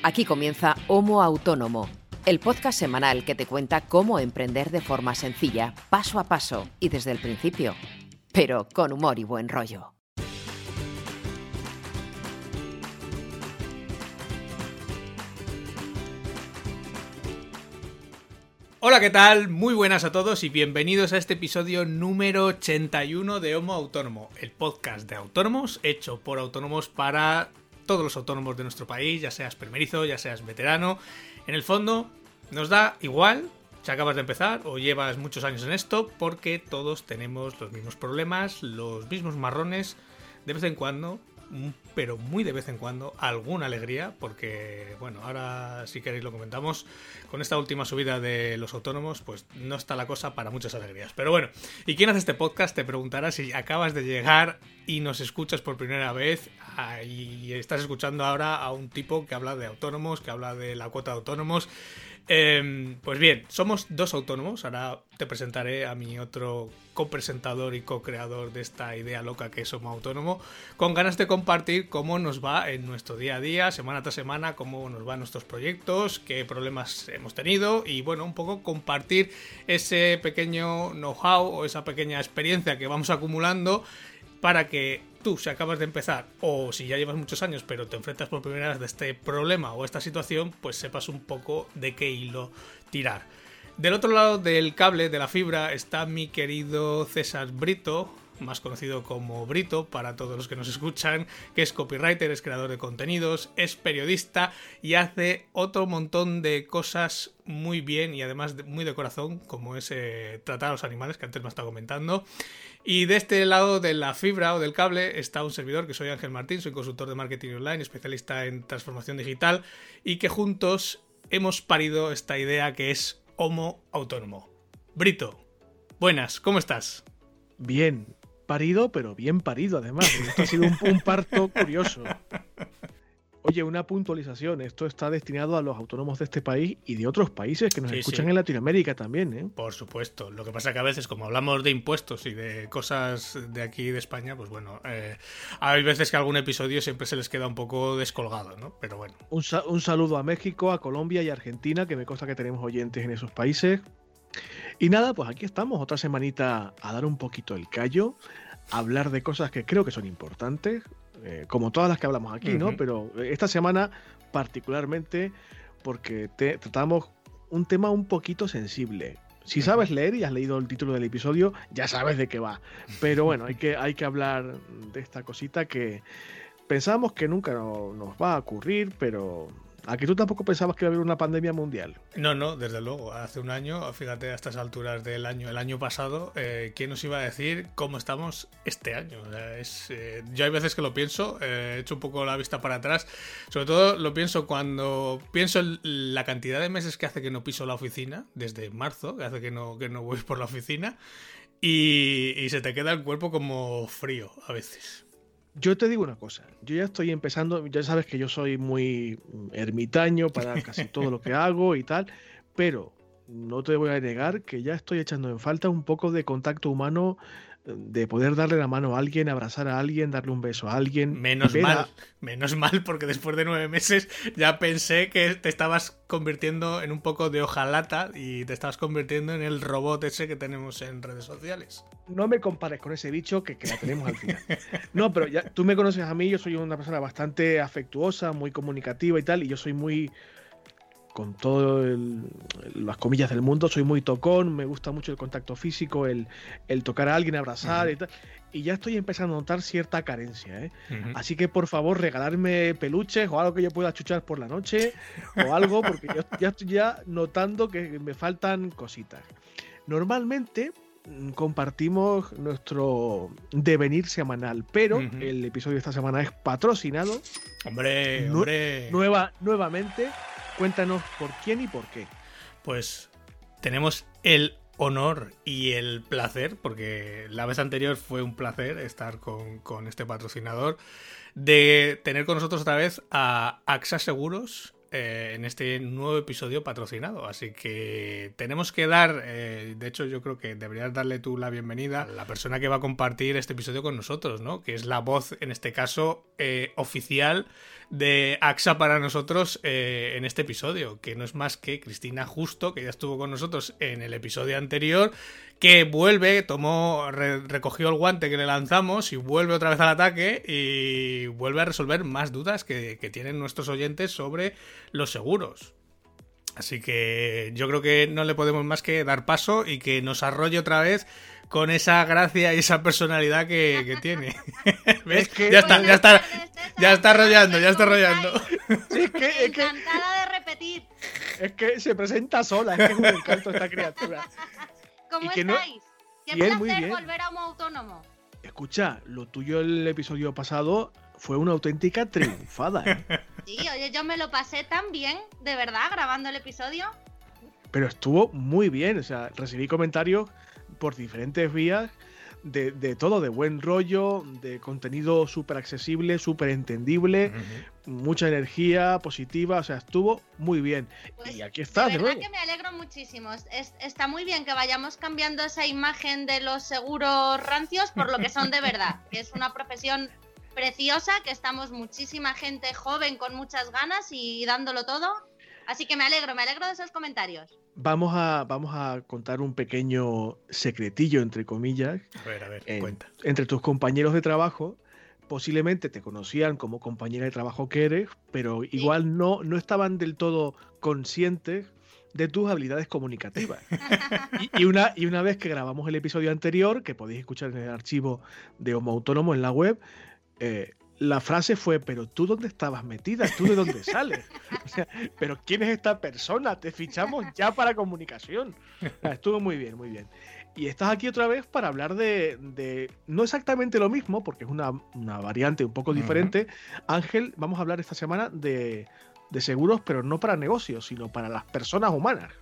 Aquí comienza Homo Autónomo, el podcast semanal que te cuenta cómo emprender de forma sencilla, paso a paso y desde el principio, pero con humor y buen rollo. Hola, ¿qué tal? Muy buenas a todos y bienvenidos a este episodio número 81 de Homo Autónomo, el podcast de autónomos hecho por autónomos para todos los autónomos de nuestro país, ya seas primerizo, ya seas veterano. En el fondo, nos da igual si acabas de empezar o llevas muchos años en esto, porque todos tenemos los mismos problemas, los mismos marrones, de vez en cuando, pero muy de vez en cuando, alguna alegría, porque, bueno, ahora si queréis lo comentamos, con esta última subida de los autónomos, pues no está la cosa para muchas alegrías. Pero bueno, ¿y quién hace este podcast? Te preguntará si acabas de llegar y nos escuchas por primera vez y estás escuchando ahora a un tipo que habla de autónomos, que habla de la cuota de autónomos. Em, pues bien, somos dos autónomos. Ahora te presentaré a mi otro copresentador y co-creador de esta idea loca que es Somos Autónomo, con ganas de compartir cómo nos va en nuestro día a día, semana tras semana, cómo nos van nuestros proyectos, qué problemas hemos tenido y bueno, un poco compartir ese pequeño know-how o esa pequeña experiencia que vamos acumulando para que si acabas de empezar, o si ya llevas muchos años, pero te enfrentas por primera vez de este problema o esta situación, pues sepas un poco de qué hilo tirar. Del otro lado del cable, de la fibra, está mi querido César Brito, más conocido como Brito para todos los que nos escuchan, que es copywriter, es creador de contenidos, es periodista y hace otro montón de cosas muy bien y además muy de corazón, como es eh, tratar a los animales, que antes me estaba comentando. Y de este lado de la fibra o del cable está un servidor que soy Ángel Martín, soy consultor de marketing online, especialista en transformación digital y que juntos hemos parido esta idea que es Homo Autónomo. Brito, buenas, ¿cómo estás? Bien, parido, pero bien parido además. Esto ha sido un, parto curioso. Oye, una puntualización. Esto está destinado a los autónomos de este país y de otros países que nos escuchan en Latinoamérica también, ¿eh? Por supuesto. Lo que pasa que a veces, como hablamos de impuestos y de cosas de aquí de España, pues bueno, eh, hay veces que algún episodio siempre se les queda un poco descolgado, ¿no? Pero bueno. Un, un saludo a México, a Colombia y a Argentina, que me consta que tenemos oyentes en esos países. Y nada, pues aquí estamos, otra semanita a dar un poquito el callo, a hablar de cosas que creo que son importantes, eh, como todas las que hablamos aquí, ¿no? Pero esta semana particularmente porque tratamos un tema un poquito sensible. Si sabes leer y has leído el título del episodio, ya sabes de qué va. Pero bueno, hay que, hay que hablar de esta cosita que pensamos que nunca nos va a ocurrir, pero ¿A que tú tampoco pensabas que iba a haber una pandemia mundial? No, no, desde luego. Hace un año, fíjate, a estas alturas del año, el año pasado, eh, ¿quién nos iba a decir cómo estamos este año? eh, yo hay veces que lo pienso, eh, he hecho un poco la vista para atrás. Sobre todo lo pienso cuando pienso en la cantidad de meses que hace que no piso la oficina, desde marzo, que hace que no, que no voy por la oficina, y se te queda el cuerpo como frío a veces. Yo te digo una cosa, yo ya estoy empezando, ya sabes que yo soy muy ermitaño para casi todo lo que hago y tal, pero no te voy a negar que ya estoy echando en falta un poco de contacto humano de poder darle la mano a alguien, abrazar a alguien, darle un beso a alguien. Menos mal, menos mal, porque después de nueve meses ya pensé que te estabas convirtiendo en un poco de hojalata y te estabas convirtiendo en el robot ese que tenemos en redes sociales. No me compares con ese bicho que, que la tenemos al final. No, pero ya, tú me conoces a mí, yo soy una persona bastante afectuosa, muy comunicativa y tal, y yo soy muy con todas las comillas del mundo, soy muy tocón, me gusta mucho el contacto físico, el, tocar a alguien, abrazar y tal. Y ya estoy empezando a notar cierta carencia, ¿eh? Así que por favor, regalarme peluches o algo que yo pueda chuchar por la noche o algo, porque yo ya estoy ya notando que me faltan cositas. Normalmente mm, compartimos nuestro devenir semanal, pero el episodio de esta semana es patrocinado. Hombre, hombre. Nueva, nuevamente Cuéntanos por quién y por qué. Pues tenemos el honor y el placer, porque la vez anterior fue un placer estar con, este patrocinador, de tener con nosotros otra vez a AXA Seguros eh, en este nuevo episodio patrocinado. Así que tenemos que dar, eh, de hecho yo creo que deberías darle tú la bienvenida a la persona que va a compartir este episodio con nosotros, ¿no? Que es la voz, en este caso, eh, oficial de AXA para nosotros en este episodio, que no es más que Cristina Justo, que ya estuvo con nosotros en el episodio anterior que vuelve, tomó, recogió el guante que le lanzamos y vuelve otra vez al ataque y vuelve a resolver más dudas que, tienen nuestros oyentes sobre los seguros. Así que yo creo que no le podemos más que dar paso y que nos arrolle otra vez con esa gracia y esa personalidad que, tiene. ¿Ves? ya está, ya está, ya está arrollando, ya está arrollando. es que, Encantada de repetir. Es que se presenta sola, es que es un encanto esta criatura. ¿Cómo estáis? Qué placer volver a un autónomo. Escucha, lo tuyo el episodio pasado fue una auténtica triunfada. ¿eh? Sí, oye, yo me lo pasé tan bien, de verdad, grabando el episodio. Pero estuvo muy bien, o sea, recibí comentarios por diferentes vías de, todo, de buen rollo, de contenido súper accesible, súper entendible, mucha energía positiva, o sea, estuvo muy bien. Pues y aquí está, de verdad que me alegro muchísimo. está muy bien que vayamos cambiando esa imagen de los seguros rancios por lo que son de verdad, que es una profesión preciosa, que estamos muchísima gente joven con muchas ganas y dándolo todo. Así que me alegro, me alegro de esos comentarios. Vamos a, vamos a contar un pequeño secretillo, entre comillas. A ver, a ver, cuenta. Entre tus compañeros de trabajo, posiblemente te conocían como compañera de trabajo que eres, pero igual no, no estaban del todo conscientes de tus habilidades comunicativas. y, una, y una vez que grabamos el episodio anterior, que podéis escuchar en el archivo de Homo Autónomo en la web, eh, la frase fue, pero tú dónde estabas metida, tú de dónde sales. pero ¿quién es esta persona? Te fichamos ya para comunicación. Estuvo muy bien, muy bien. Y estás aquí otra vez para hablar de, no exactamente lo mismo, porque es una, variante un poco diferente. Ángel, vamos a hablar esta semana de, de seguros, pero no para negocios, sino para las personas humanas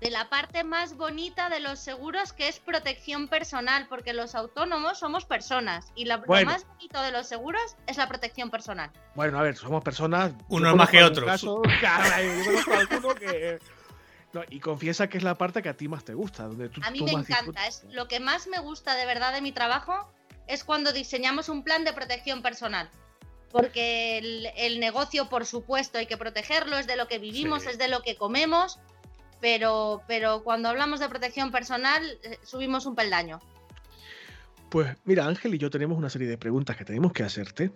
de la parte más bonita de los seguros que es protección personal, porque los autónomos somos personas y lo más bonito de los seguros es la protección personal. Bueno, a ver, somos personas. Uno más que otro. y confiesa que es la parte que a ti más te gusta. Donde a mí me encanta, es lo que más me gusta de verdad de mi trabajo es cuando diseñamos un plan de protección personal. Porque el, negocio, por supuesto, hay que protegerlo, es de lo que vivimos, es de lo que comemos, pero, pero cuando hablamos de protección personal eh, subimos un peldaño. Pues mira, Ángel y yo tenemos una serie de preguntas que tenemos que hacerte.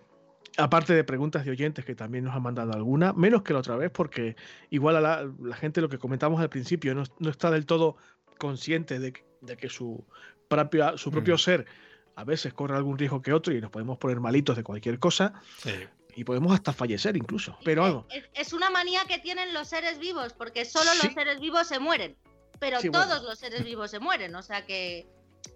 Aparte de preguntas de oyentes que también nos han mandado alguna, menos que la otra vez, porque igual a la, gente lo que comentamos al principio no, está del todo consciente de, que su, propia, su propio mm. ser a veces corre algún riesgo que otro y nos podemos poner malitos de cualquier cosa. Sí y podemos hasta fallecer incluso. Pero Es, una manía que tienen los seres vivos, porque solo los seres vivos se mueren. Pero todos los seres vivos se mueren. O sea que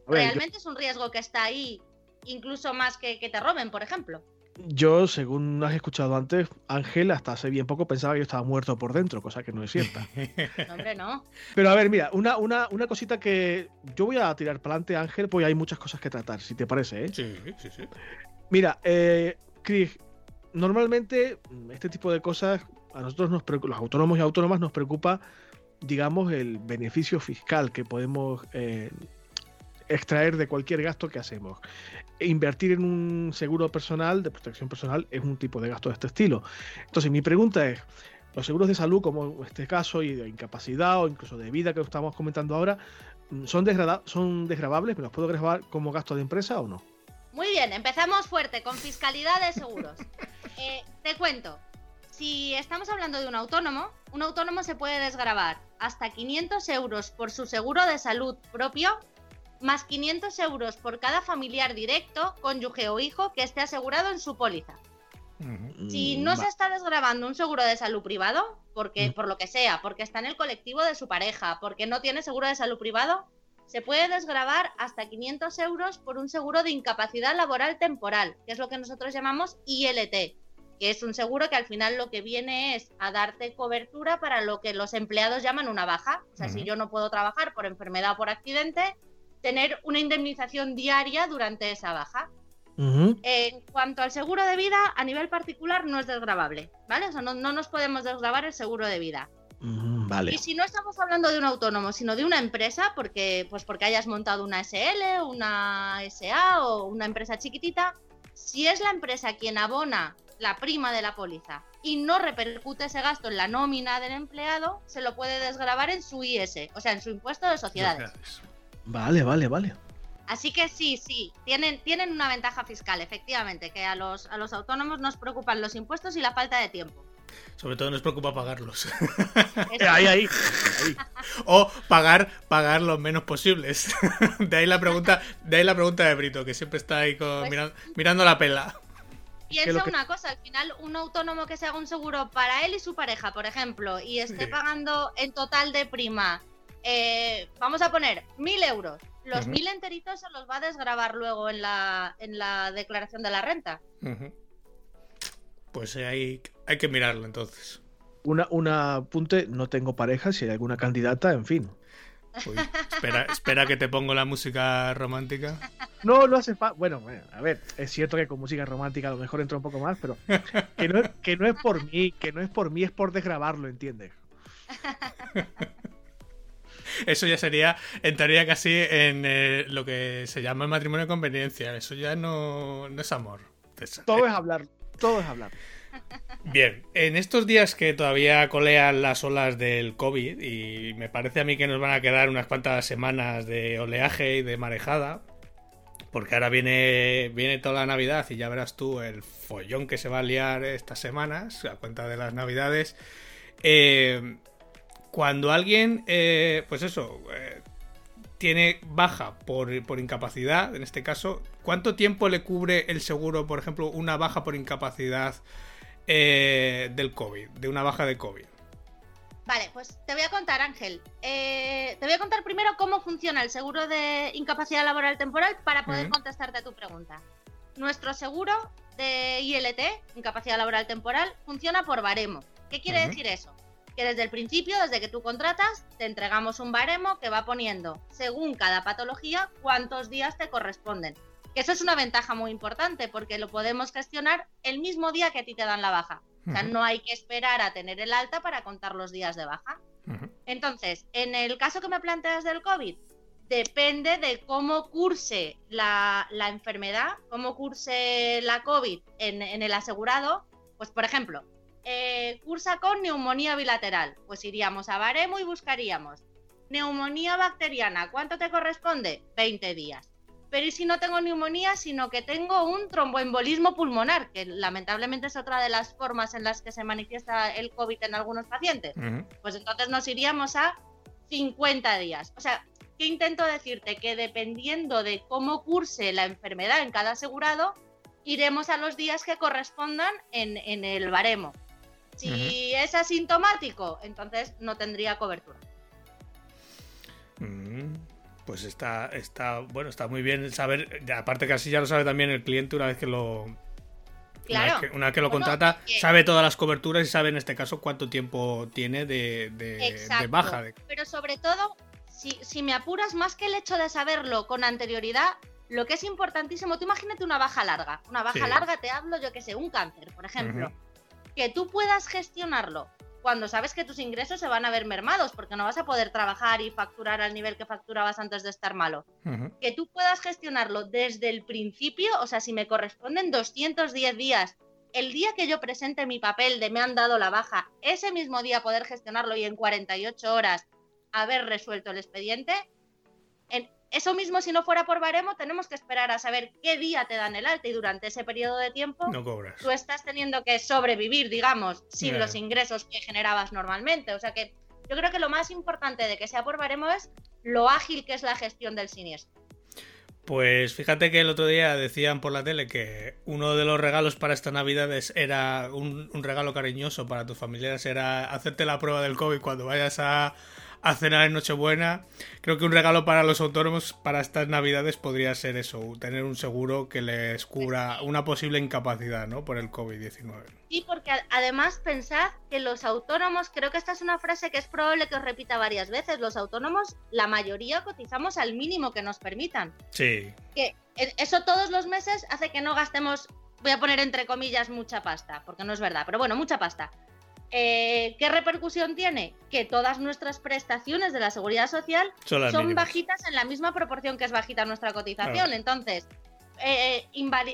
realmente es un riesgo que está ahí, incluso más que que te roben, por ejemplo. Yo, según has escuchado antes, Ángel hasta hace bien poco pensaba que yo estaba muerto por dentro, cosa que no es cierta. hombre, no. Pero a ver, mira, una, una, una cosita que yo voy a tirar para adelante, Ángel, pues hay muchas cosas que tratar, si te parece, ¿eh? Sí, sí, sí. Mira, eh, Chris, normalmente este tipo de cosas a nosotros nos los autónomos y autónomas nos preocupa, digamos, el beneficio fiscal que podemos eh, extraer de cualquier gasto que hacemos. E invertir en un seguro personal de protección personal es un tipo de gasto de este estilo. Entonces mi pregunta es, los seguros de salud, como este caso, y de incapacidad o incluso de vida que estamos comentando ahora, ¿son, son desgravables? ¿Me los puedo grabar como gasto de empresa o no? Muy bien, empezamos fuerte con fiscalidad de seguros. Eh, te cuento, si estamos hablando de un autónomo, un autónomo se puede desgravar hasta 500 euros por su seguro de salud propio, más 500 euros por cada familiar directo, cónyuge o hijo que esté asegurado en su póliza. Si no se está desgrabando un seguro de salud privado, porque por lo que sea, porque está en el colectivo de su pareja, porque no tiene seguro de salud privado, se puede desgravar hasta 500 euros por un seguro de incapacidad laboral temporal, que es lo que nosotros llamamos ILT, que es un seguro que al final lo que viene es a darte cobertura para lo que los empleados llaman una baja. O sea, si yo no puedo trabajar por enfermedad o por accidente, tener una indemnización diaria durante esa baja. En cuanto al seguro de vida, a nivel particular no es desgravable, ¿vale? O sea, no, no nos podemos desgravar el seguro de vida. vale. Y si no estamos hablando de un autónomo, sino de una empresa, porque, pues porque hayas montado una SL, una SA o una empresa chiquitita, si es la empresa quien abona la prima de la póliza y no repercute ese gasto en la nómina del empleado, se lo puede desgravar en su IS, o sea, en su impuesto de sociedades. Vale, vale, vale. Así que sí, sí, tienen, tienen una ventaja fiscal, efectivamente, que a los, a los autónomos nos preocupan los impuestos y la falta de tiempo. Sobre todo nos preocupa pagarlos. ahí, ahí, O pagar, pagar los menos posibles. de ahí la pregunta, de ahí la pregunta de Brito, que siempre está ahí pues mirando, la pela. Piensa una cosa, al final un autónomo que se haga un seguro para él y su pareja, por ejemplo, y esté pagando en total de prima, eh, vamos a poner mil euros los mil enteritos se los va a desgravar luego en la, en la declaración de la renta. Pues hay, hay que mirarlo entonces. Una, una apunte, no tengo pareja, si hay alguna candidata, en fin. espera, espera que te pongo la música romántica. No, no hace falta. Bueno, a ver, es cierto que con música romántica a lo mejor entra un poco más, pero que no, que no es por mí, que no es por mí, es por desgrabarlo, ¿entiendes? eso ya sería, entraría casi en eh, lo que se llama el matrimonio de conveniencia. Eso ya no, es amor. Todo es hablar, todo es hablar. Bien, en estos días que todavía colean las olas del COVID y me parece a mí que nos van a quedar unas cuantas semanas de oleaje y de marejada, porque ahora viene, viene toda la Navidad y ya verás tú el follón que se va a liar estas semanas a cuenta de las Navidades. Eh, cuando alguien, eh, pues eso, eh, tiene baja por, incapacidad, en este caso, ¿cuánto tiempo le cubre el seguro, por ejemplo, una baja por incapacidad eh, del COVID, de una baja de COVID? Vale, pues te voy a contar, Ángel. te voy a contar primero cómo funciona el seguro de incapacidad laboral temporal para poder contestarte a tu pregunta. Nuestro seguro de ILT, incapacidad laboral temporal, funciona por baremo. ¿Qué quiere decir eso? que desde el principio, desde que tú contratas, te entregamos un baremo que va poniendo, según cada patología, cuántos días te corresponden. Que eso es una ventaja muy importante porque lo podemos gestionar el mismo día que a ti te dan la baja. O sea, no hay que esperar a tener el alta para contar los días de baja. Entonces, en el caso que me planteas del COVID, depende de cómo curse la, enfermedad, cómo curse la COVID en, en el asegurado. Pues, por ejemplo, eh, cursa con neumonía bilateral. Pues iríamos a baremo y buscaríamos. Neumonía bacteriana, ¿cuánto te corresponde? 20 días. Pero ¿y si no tengo neumonía, sino que tengo un tromboembolismo pulmonar, que lamentablemente es otra de las formas en las que se manifiesta el COVID en algunos pacientes? Pues entonces nos iríamos a 50 días. O sea, ¿qué intento decirte? Que dependiendo de cómo curse la enfermedad en cada asegurado, iremos a los días que correspondan en el baremo. Si es asintomático, entonces no tendría cobertura. Mm, pues está, está, bueno, está muy bien saber, aparte que así ya lo sabe también el cliente una vez que lo, Claro. Una vez que, lo contrata, sabe todas las coberturas y sabe en este caso cuánto tiempo tiene de, de, baja. Pero sobre todo, si, si, me apuras más que el hecho de saberlo con anterioridad, lo que es importantísimo, tú imagínate una baja larga. Una baja larga, te hablo, yo que sé, un cáncer, por ejemplo que tú puedas gestionarlo cuando sabes que tus ingresos se van a ver mermados porque no vas a poder trabajar y facturar al nivel que facturabas antes de estar malo. Que tú puedas gestionarlo desde el principio, o sea, si me corresponden 210 días, el día que yo presente mi papel de me han dado la baja, ese mismo día poder gestionarlo y en 48 horas haber resuelto el expediente, en, eso mismo, si no fuera por baremo, tenemos que esperar a saber qué día te dan el alta y durante ese periodo de tiempo tú estás teniendo que sobrevivir, digamos, sin los ingresos que generabas normalmente. O sea que yo creo que lo más importante de que sea por baremo es lo ágil que es la gestión del siniestro. Pues fíjate que el otro día decían por la tele que uno de los regalos para esta Navidad era un, regalo cariñoso para tus familiares, era hacerte la prueba del COVID cuando vayas a, a cenar en Nochebuena. Creo que un regalo para los autónomos para estas navidades podría ser eso, tener un seguro que les cubra una posible incapacidad, ¿no? Por el COVID-19. Sí, porque además pensad que los autónomos, creo que esta es una frase que es probable que os repita varias veces, los autónomos, la mayoría cotizamos al mínimo que nos permitan. Sí. Que eso todos los meses hace que no gastemos, voy a poner entre comillas, mucha pasta, porque no es verdad, pero bueno, mucha pasta. Eh, ¿Qué repercusión tiene? Que todas nuestras prestaciones de la seguridad social son, bajitas en la misma proporción que es bajita nuestra cotización. Entonces, eh,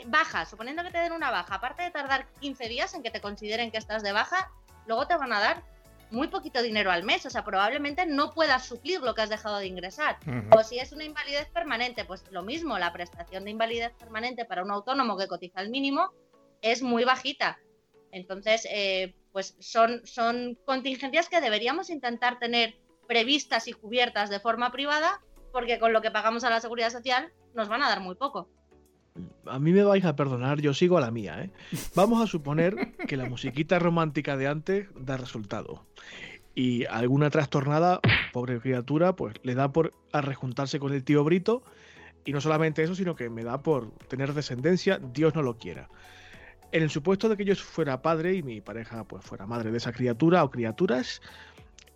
baja, suponiendo que te den una baja, aparte de tardar 15 días en que te consideren que estás de baja, luego te van a dar muy poquito dinero al mes, o sea, probablemente no puedas suplir lo que has dejado de ingresar. O si es una invalidez permanente, pues lo mismo, la prestación de invalidez permanente para un autónomo que cotiza el mínimo es muy bajita. Entonces, eh, pues son, son contingencias que deberíamos intentar tener previstas y cubiertas de forma privada, porque con lo que pagamos a la seguridad social nos van a dar muy poco a mí me vais a perdonar, yo sigo a la mía, ¿eh? Vamos a suponer que la musiquita romántica de antes da resultado. Y alguna trastornada, pobre criatura, pues le da por rejuntarse con el tío Brito. Y no solamente eso, sino que me da por tener descendencia, Dios no lo quiera. En el supuesto de que yo fuera padre y mi pareja pues fuera madre de esa criatura o criaturas,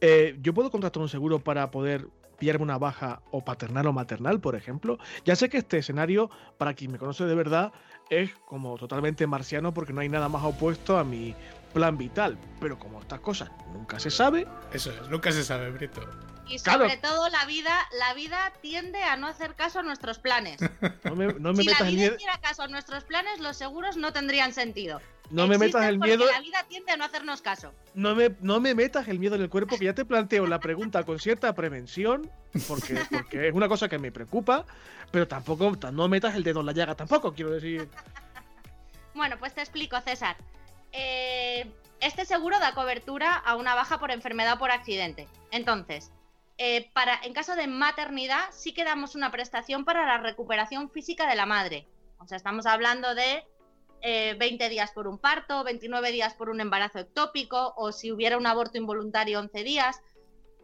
eh, yo puedo contratar un seguro para poder pillarme una baja o paternal o maternal, por ejemplo. Ya sé que este escenario, para quien me conoce de verdad, es como totalmente marciano porque no hay nada más opuesto a mi plan vital. Pero como estas cosas nunca se sabe. Eso es, nunca se sabe, Brito. Y sobre todo la vida, la vida tiende a no hacer caso a nuestros planes. No me, no si metas la vida hiciera caso a nuestros planes, los seguros no tendrían sentido. No me metas el miedo. La vida tiende a no hacernos caso. No me, no me metas el miedo en el cuerpo, que ya te planteo la pregunta con cierta prevención, porque, porque es una cosa que me preocupa, pero tampoco no metas el dedo en la llaga, tampoco quiero decir. bueno, pues te explico, César. Eh, este seguro da cobertura a una baja por enfermedad o por accidente. Entonces, eh, para, en caso de maternidad, sí que damos una prestación para la recuperación física de la madre. O sea, estamos hablando de 20 eh, días por un parto, 29 días por un embarazo ectópico o si hubiera un aborto involuntario 11 días.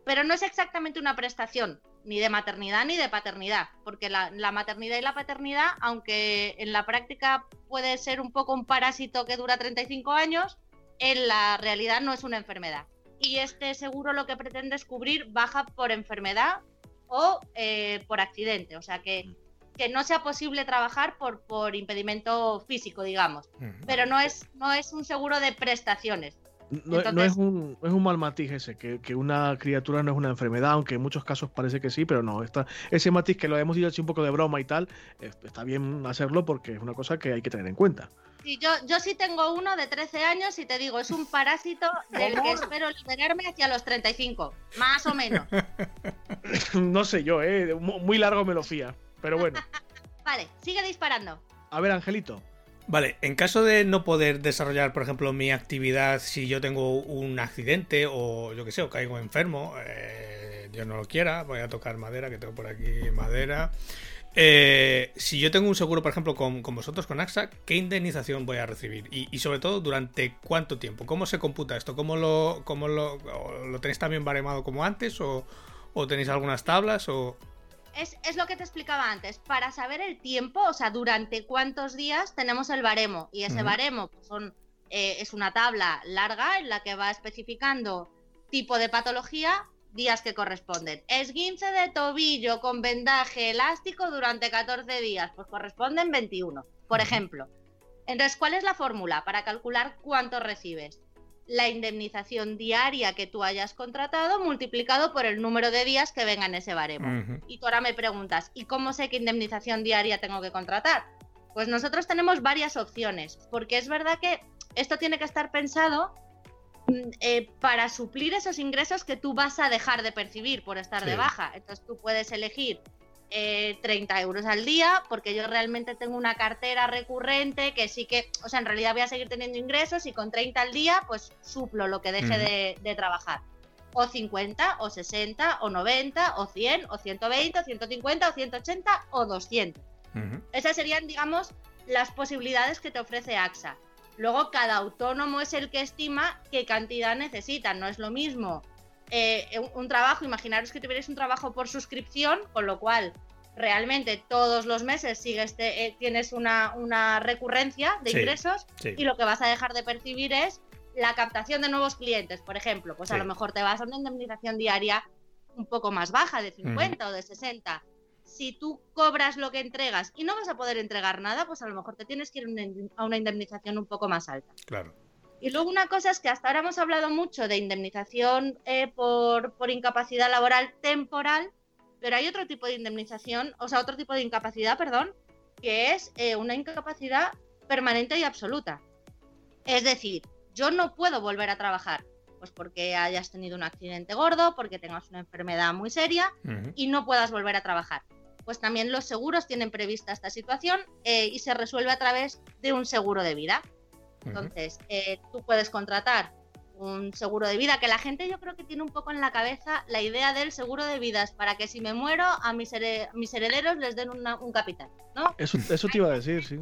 Pero no es exactamente una prestación ni de maternidad ni de paternidad, porque la, maternidad y la paternidad, aunque en la práctica puede ser un poco un parásito que dura 35 años, en la realidad no es una enfermedad. Y este seguro lo que pretende es cubrir baja por enfermedad o eh, por accidente. O sea que que no sea posible trabajar por, por impedimento físico, digamos. Pero no es, no es un seguro de prestaciones. No, es, un, es un mal matiz ese, que, que, una criatura no es una enfermedad, aunque en muchos casos parece que sí, pero no. Está, ese matiz que lo hemos dicho así un poco de broma y tal, está bien hacerlo porque es una cosa que hay que tener en cuenta. Sí, yo, yo sí tengo uno de 13 años y te digo, es un parásito del que espero liberarme hacia los 35, más o menos. no sé yo, ¿eh? muy largo me lo fía. Pero bueno. vale, sigue disparando. A ver, Angelito. Vale, en caso de no poder desarrollar, por ejemplo, mi actividad si yo tengo un accidente o yo que sé, o caigo enfermo, eh, Dios no lo quiera, voy a tocar madera, que tengo por aquí madera. Eh, si yo tengo un seguro, por ejemplo, con, vosotros, con AXA, ¿qué indemnización voy a recibir? Y, sobre todo, ¿durante cuánto tiempo? ¿Cómo se computa esto? ¿Cómo lo, cómo lo, lo tenéis también baremado como antes? ¿O, o tenéis algunas tablas? O es, lo que te explicaba antes, para saber el tiempo, o sea, durante cuántos días tenemos el baremo. Y ese baremo pues, son, eh, es una tabla larga en la que va especificando tipo de patología, días que corresponden. Esguince de tobillo con vendaje elástico durante 14 días, pues corresponden 21, por ejemplo. Entonces, ¿cuál es la fórmula para calcular cuánto recibes? La indemnización diaria que tú hayas contratado multiplicado por el número de días que venga en ese baremo. Y tú ahora me preguntas, ¿y cómo sé qué indemnización diaria tengo que contratar? Pues nosotros tenemos varias opciones, porque es verdad que esto tiene que estar pensado mm, eh, para suplir esos ingresos que tú vas a dejar de percibir por estar de baja. Entonces tú puedes elegir 30 eh, euros al día, porque yo realmente tengo una cartera recurrente que sí que, o sea, en realidad voy a seguir teniendo ingresos y con 30 al día, pues suplo lo que deje de, trabajar. O 50, o 60, o 90, o 100, o 120, o 150, o 180, o 200. Esas serían, digamos, las posibilidades que te ofrece AXA. Luego, cada autónomo es el que estima qué cantidad necesita. No es lo mismo eh, un, trabajo, imaginaros que tuvierais un trabajo por suscripción, con lo cual realmente todos los meses sigues eh, tienes una, una, recurrencia de ingresos y lo que vas a dejar de percibir es la captación de nuevos clientes, por ejemplo. Pues a lo mejor te vas a una indemnización diaria un poco más baja, de 50 o de 60. Si tú cobras lo que entregas y no vas a poder entregar nada, pues a lo mejor te tienes que ir a una indemnización un poco más alta. Claro. Y luego una cosa es que hasta ahora hemos hablado mucho de indemnización eh, por, por incapacidad laboral temporal, pero hay otro tipo de indemnización, o sea, otro tipo de incapacidad, perdón, que es eh, una incapacidad permanente y absoluta. Es decir, yo no puedo volver a trabajar, pues porque hayas tenido un accidente gordo, porque tengas una enfermedad muy seria y no puedas volver a trabajar. Pues también los seguros tienen prevista esta situación eh, y se resuelve a través de un seguro de vida. Entonces, eh, tú puedes contratar un seguro de vida, que la gente yo creo que tiene un poco en la cabeza la idea del seguro de vidas para que si me muero a mis, herederos les den un capital, ¿no? Eso, eso te iba a decir, sí.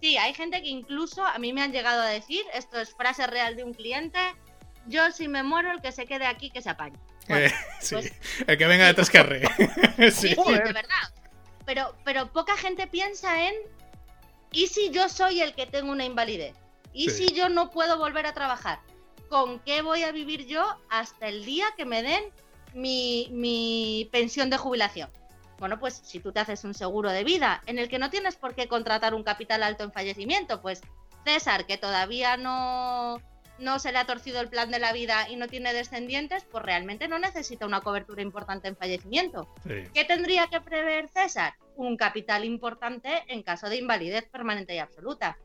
Sí, hay gente que incluso a mí me han llegado a decir, esto es frase real de un cliente, yo si me muero el que se quede aquí que se apañe. Eh, sí, pues el que venga detrás que sí, sí, de verdad. Pero, pero poca gente piensa en, ¿y si yo soy el que tengo una invalidez? ¿Y si yo no puedo volver a trabajar? con qué voy a vivir yo hasta el día que me den mi, pensión de jubilación. Bueno, pues si tú te haces un seguro de vida en el que no tienes por qué contratar un capital alto en fallecimiento, pues César, que todavía no, no se le ha torcido el plan de la vida y no tiene descendientes, pues realmente no necesita una cobertura importante en fallecimiento. ¿Qué tendría que prever César? Un capital importante en caso de invalidez permanente y absoluta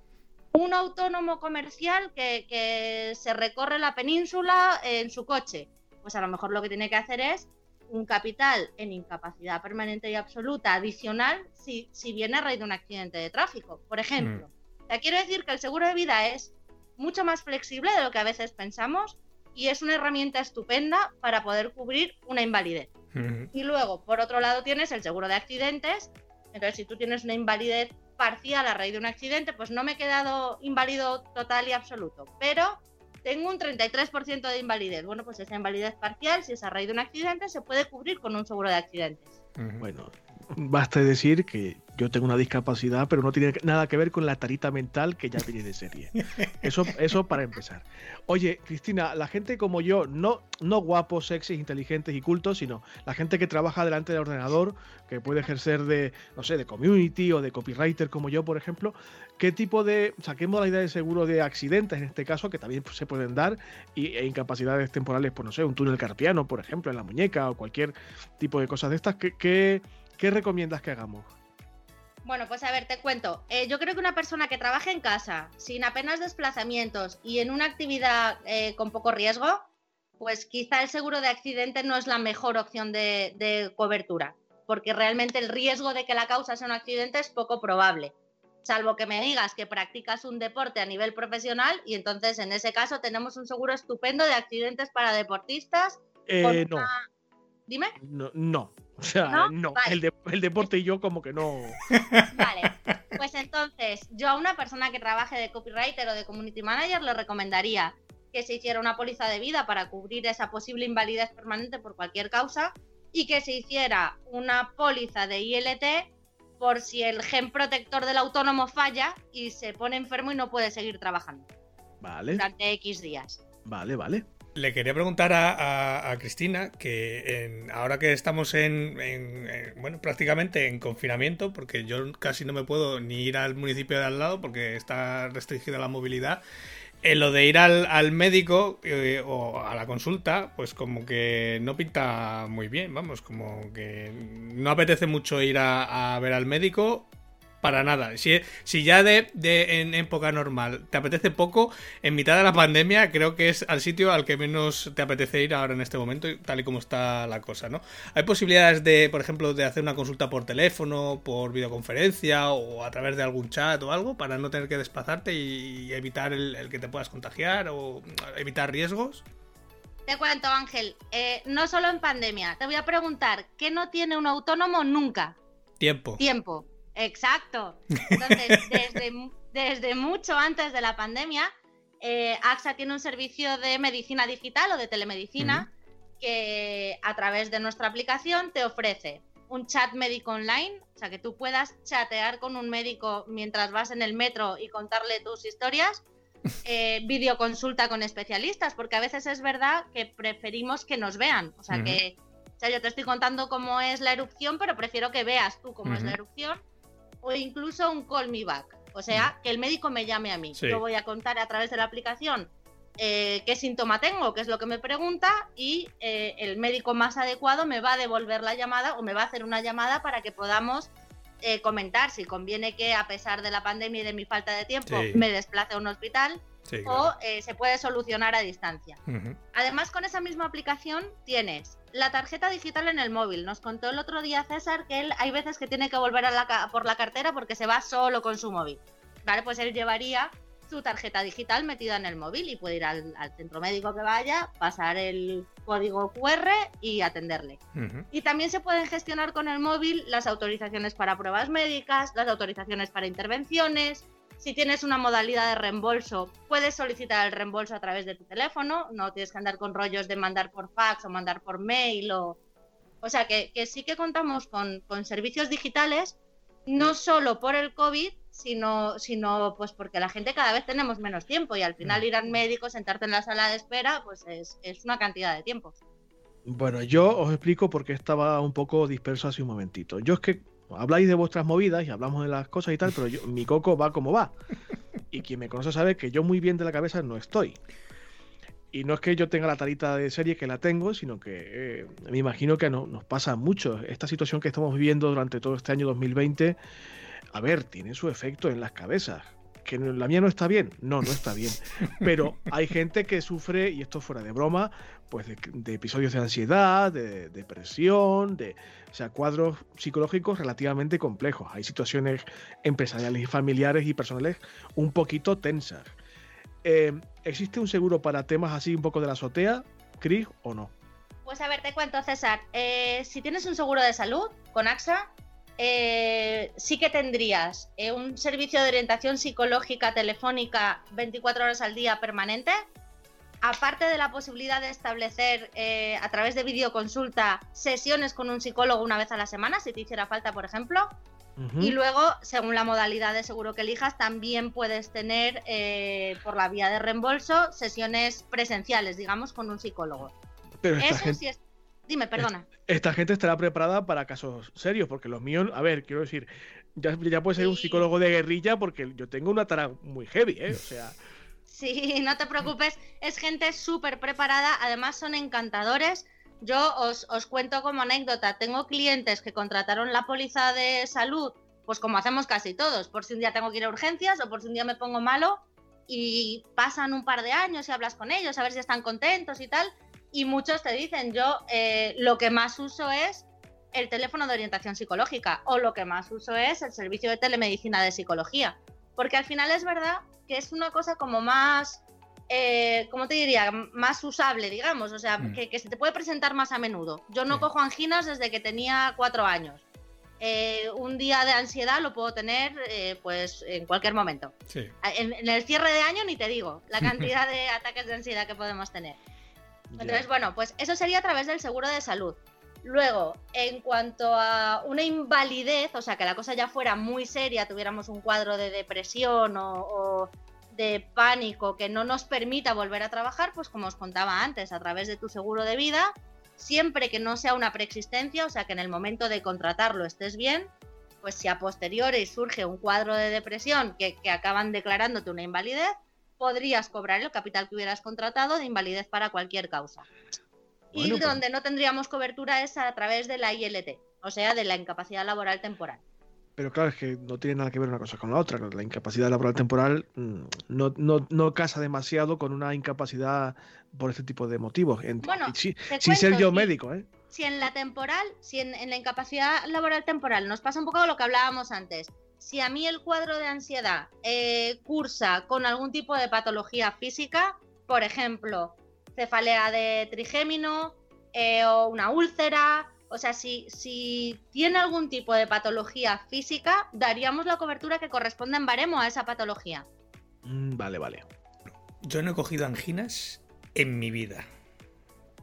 un autónomo comercial que, se recorre la península en su coche. Pues a lo mejor lo que tiene que hacer es un capital en incapacidad permanente y absoluta adicional si, si viene a raíz de un accidente de tráfico, por ejemplo. Mm. quiero decir que el seguro de vida es mucho más flexible de lo que a veces pensamos y es una herramienta estupenda para poder cubrir una invalidez. Y luego, por otro lado, tienes el seguro de accidentes. Entonces, si tú tienes una invalidez parcial a raíz de un accidente, pues no me he quedado inválido total y absoluto, pero tengo un 33% de invalidez. Bueno, pues esa invalidez parcial, si es a raíz de un accidente, se puede cubrir con un seguro de accidentes. Bueno, basta decir que yo tengo una discapacidad, pero no tiene nada que ver con la tarita mental que ya viene de serie. Eso, eso para empezar. Oye, Cristina, la gente como yo, no, no guapos, sexys, inteligentes y cultos, sino la gente que trabaja delante del ordenador, que puede ejercer de, no sé, de community o de copywriter como yo, por ejemplo, ¿qué tipo de, o sea, qué modalidad de seguro de accidentes en este caso, que también se pueden dar, y, e incapacidades temporales, pues no sé, un túnel carpiano, por ejemplo, en la muñeca o cualquier tipo de cosas de estas, ¿qué, qué, qué recomiendas que hagamos? Bueno, pues a ver, te cuento. Eh, yo creo que una persona que trabaje en casa, sin apenas desplazamientos y en una actividad eh, con poco riesgo, pues quizá el seguro de accidente no es la mejor opción de, cobertura, porque realmente el riesgo de que la causa sea un accidente es poco probable, salvo que me digas que practicas un deporte a nivel profesional y entonces en ese caso tenemos un seguro estupendo de accidentes para deportistas. Eh, no. Dime. No, no. O sea, no, El, el, deporte y yo como que no. Vale, pues entonces yo a una persona que trabaje de copywriter o de community manager le recomendaría que se hiciera una póliza de vida para cubrir esa posible invalidez permanente por cualquier causa y que se hiciera una póliza de ILT por si el gen protector del autónomo falla y se pone enfermo y no puede seguir trabajando. Vale. Durante X días. Vale, vale. Le quería preguntar a, Cristina que ahora que estamos en, bueno, prácticamente en confinamiento, porque yo casi no me puedo ni ir al municipio de al lado porque está restringida la movilidad, en lo de ir al, médico eh, o a la consulta, pues como que no pinta muy bien, vamos, como que no apetece mucho ir a ver al médico para nada. Si, si ya de, en época normal te apetece poco, en mitad de la pandemia creo que es al sitio al que menos te apetece ir ahora en este momento, tal y como está la cosa, ¿no? Hay posibilidades de, por ejemplo, de hacer una consulta por teléfono, por videoconferencia o a través de algún chat o algo para no tener que desplazarte y, evitar el, que te puedas contagiar o evitar riesgos. Te cuento, Ángel, eh, no solo en pandemia, te voy a preguntar, ¿qué no tiene un autónomo nunca? Tiempo. Tiempo. Exacto. Entonces, desde, mucho antes de la pandemia, eh, AXA tiene un servicio de medicina digital o de telemedicina que a través de nuestra aplicación te ofrece un chat médico online, o sea, que tú puedas chatear con un médico mientras vas en el metro y contarle tus historias. Eh, videoconsulta con especialistas, porque a veces es verdad que preferimos que nos vean. O sea, que o sea, yo te estoy contando cómo es la erupción, pero prefiero que veas tú cómo es la erupción. O incluso un call me back. O sea, que el médico me llame a mí. Yo voy a contar a través de la aplicación eh, qué síntoma tengo, qué es lo que me pregunta, y eh, el médico más adecuado me va a devolver la llamada o me va a hacer una llamada para que podamos eh, comentar si conviene que, a pesar de la pandemia y de mi falta de tiempo, me desplace a un hospital. O se puede solucionar a distancia. Además, con esa misma aplicación tienes la tarjeta digital en el móvil. Nos contó el otro día César que él hay veces que tiene que volver a la, por la cartera porque se va solo con su móvil. Vale, pues él llevaría su tarjeta digital metida en el móvil y puede ir al, centro médico que vaya, pasar el código QR y atenderle. Y también se pueden gestionar con el móvil las autorizaciones para pruebas médicas, las autorizaciones para intervenciones. Si tienes una modalidad de reembolso, puedes solicitar el reembolso a través de tu teléfono, no tienes que andar con rollos de mandar por fax o mandar por mail o... O sea que, sí que contamos con, con servicios digitales, no solo por el COVID, sino, sino pues porque la gente cada vez tenemos menos tiempo y al final mm. ir al médico, sentarte en la sala de espera, pues es, una cantidad de tiempo. Bueno, yo os explico por qué estaba un poco disperso hace un momentito. Yo es que habláis de vuestras movidas y hablamos de las cosas y tal, pero yo, mi coco va como va. Y quien me conoce sabe que yo muy bien de la cabeza no estoy. Y no es que yo tenga la tarita de serie que la tengo, sino que eh, me imagino que no, nos pasa mucho. Esta situación que estamos viviendo durante todo este año 2020 a ver, tiene su efecto en las cabezas. ¿Que la mía no está bien? No, no está bien. Pero hay gente que sufre, y esto fuera de broma, pues de, episodios de ansiedad, de, depresión, de, o sea, cuadros psicológicos relativamente complejos. Hay situaciones empresariales y familiares y personales un poquito tensas. Eh, ¿Existe un seguro para temas así un poco de la azotea, Cris, o no? Pues a ver, te cuento, César. Eh, si tienes un seguro de salud con AXA, eh, sí que tendrías eh, un servicio de orientación psicológica telefónica 24 horas al día permanente, aparte de la posibilidad de establecer eh, a través de videoconsulta sesiones con un psicólogo una vez a la semana, si te hiciera falta, por ejemplo. Y luego, según la modalidad de seguro que elijas, también puedes tener por la vía de reembolso sesiones presenciales, digamos, con un psicólogo. Eso sí es Dime, perdona. Esta gente estará preparada para casos serios, porque los míos, a ver, quiero decir, ya, ya puede ser un psicólogo de guerrilla porque yo tengo una tara muy heavy, ¿eh? O sea. Sí, no te preocupes, es gente súper preparada, además son encantadores. Yo os, os cuento como anécdota, tengo clientes que contrataron la póliza de salud, pues como hacemos casi todos, por si un día tengo que ir a urgencias o por si un día me pongo malo, y pasan un par de años y hablas con ellos a ver si están contentos y tal, y muchos te dicen, yo eh, lo que más uso es el teléfono de orientación psicológica o lo que más uso es el servicio de telemedicina de psicología. Porque al final es verdad que es una cosa como más, eh, ¿cómo te diría? Más usable, digamos, o sea, mm. que, se te puede presentar más a menudo. Yo no cojo anginas desde que tenía cuatro años. Eh, un día de ansiedad lo puedo tener pues en cualquier momento. En, en, el cierre de año ni te digo la cantidad de ataques de ansiedad que podemos tener. Entonces, bueno, pues eso sería a través del seguro de salud. Luego, en cuanto a una invalidez, o sea, que la cosa ya fuera muy seria, tuviéramos un cuadro de depresión o, de pánico que no nos permita volver a trabajar, pues como os contaba antes, a través de tu seguro de vida, siempre que no sea una preexistencia, o sea, que en el momento de contratarlo estés bien, pues si a posteriori surge un cuadro de depresión que, que acaban declarándote una invalidez, podrías cobrar el capital que hubieras contratado de invalidez para cualquier causa. y pues donde no tendríamos cobertura es a través de la ILT, o sea, de la incapacidad laboral temporal. Pero claro, es que no tiene nada que ver una cosa con la otra. La incapacidad laboral temporal mm, no, no, no casa demasiado con una incapacidad por este tipo de motivos. bueno, sin ser yo médico, ¿eh? Si en la temporal, si en, en, la incapacidad laboral temporal nos pasa un poco lo que hablábamos antes, si a mí el cuadro de ansiedad eh, cursa con algún tipo de patología física, por ejemplo, cefalea de trigémino eh, o una úlcera, o sea, si, si, tiene algún tipo de patología física, daríamos la cobertura que corresponde en baremo a esa patología. Mm, vale, vale. Yo no he cogido anginas en mi vida.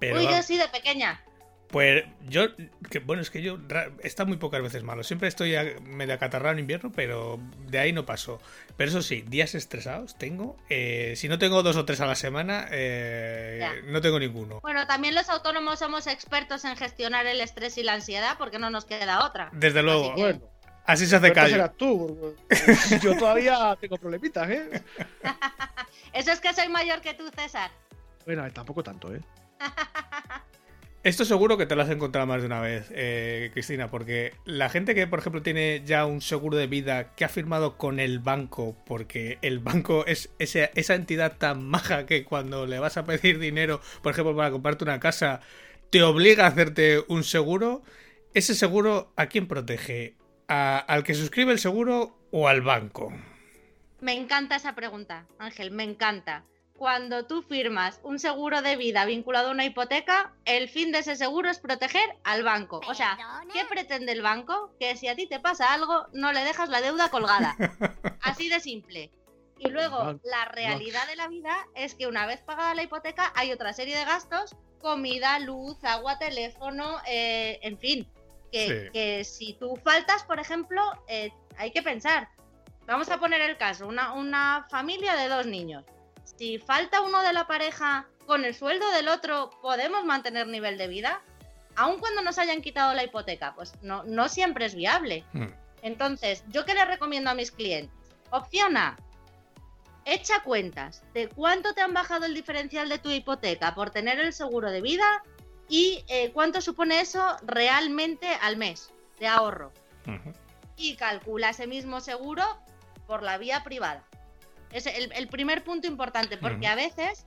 Pero, Uy, yo sí, de pequeña. Pues yo, que, bueno, es que yo ra- está muy pocas veces malo. Siempre estoy a- medio acatarrado en invierno, pero de ahí no paso. Pero eso sí, días estresados tengo. eh, si no tengo dos o tres a la semana, eh, no tengo ninguno. Bueno, también los autónomos somos expertos en gestionar el estrés y la ansiedad porque no nos queda otra. Desde luego, Así que- Bueno, así se hace pero callo. serás tú. Yo todavía tengo problemitas, ¿eh? Eso es que soy mayor que tú, César. Bueno, tampoco tanto, ¿eh? Esto seguro que te lo has encontrado más de una vez, eh, Cristina, porque la gente que, por ejemplo, tiene ya un seguro de vida que ha firmado con el banco, porque el banco es esa, entidad tan maja que cuando le vas a pedir dinero, por ejemplo, para comprarte una casa, te obliga a hacerte un seguro, ese seguro, ¿a quién protege? ¿A- ¿Al que suscribe el seguro o al banco? Me encanta esa pregunta, Ángel, me encanta. Cuando tú firmas un seguro de vida vinculado a una hipoteca, el fin de ese seguro es proteger al banco. O sea, ¿qué pretende el banco? Que si a ti te pasa algo, no le dejas la deuda colgada. Así de simple. Y luego, la realidad de la vida es que una vez pagada la hipoteca, hay otra serie de gastos, comida, luz, agua, teléfono, eh, en fin. Que, Sí. que si tú faltas, por ejemplo, eh, hay que pensar. Vamos a poner el caso, una, una familia de dos niños. Si falta uno de la pareja con el sueldo del otro, ¿podemos mantener nivel de vida? Aun cuando nos hayan quitado la hipoteca, pues no, no siempre es viable. Hmm. Entonces, ¿yo qué le recomiendo a mis clientes? Opción A, echa cuentas de cuánto te han bajado el diferencial de tu hipoteca por tener el seguro de vida y eh, cuánto supone eso realmente al mes de ahorro. Y calcula ese mismo seguro por la vía privada. Es el, el primer punto importante, porque a veces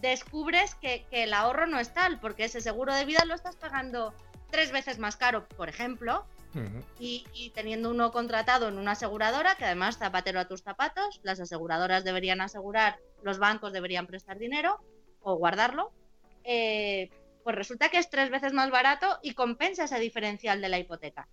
descubres que, que el ahorro no es tal, porque ese seguro de vida lo estás pagando tres veces más caro, por ejemplo, y, y teniendo uno contratado en una aseguradora, que además zapatero a tus zapatos, las aseguradoras deberían asegurar, los bancos deberían prestar dinero o guardarlo, eh, pues resulta que es tres veces más barato y compensa ese diferencial de la hipoteca.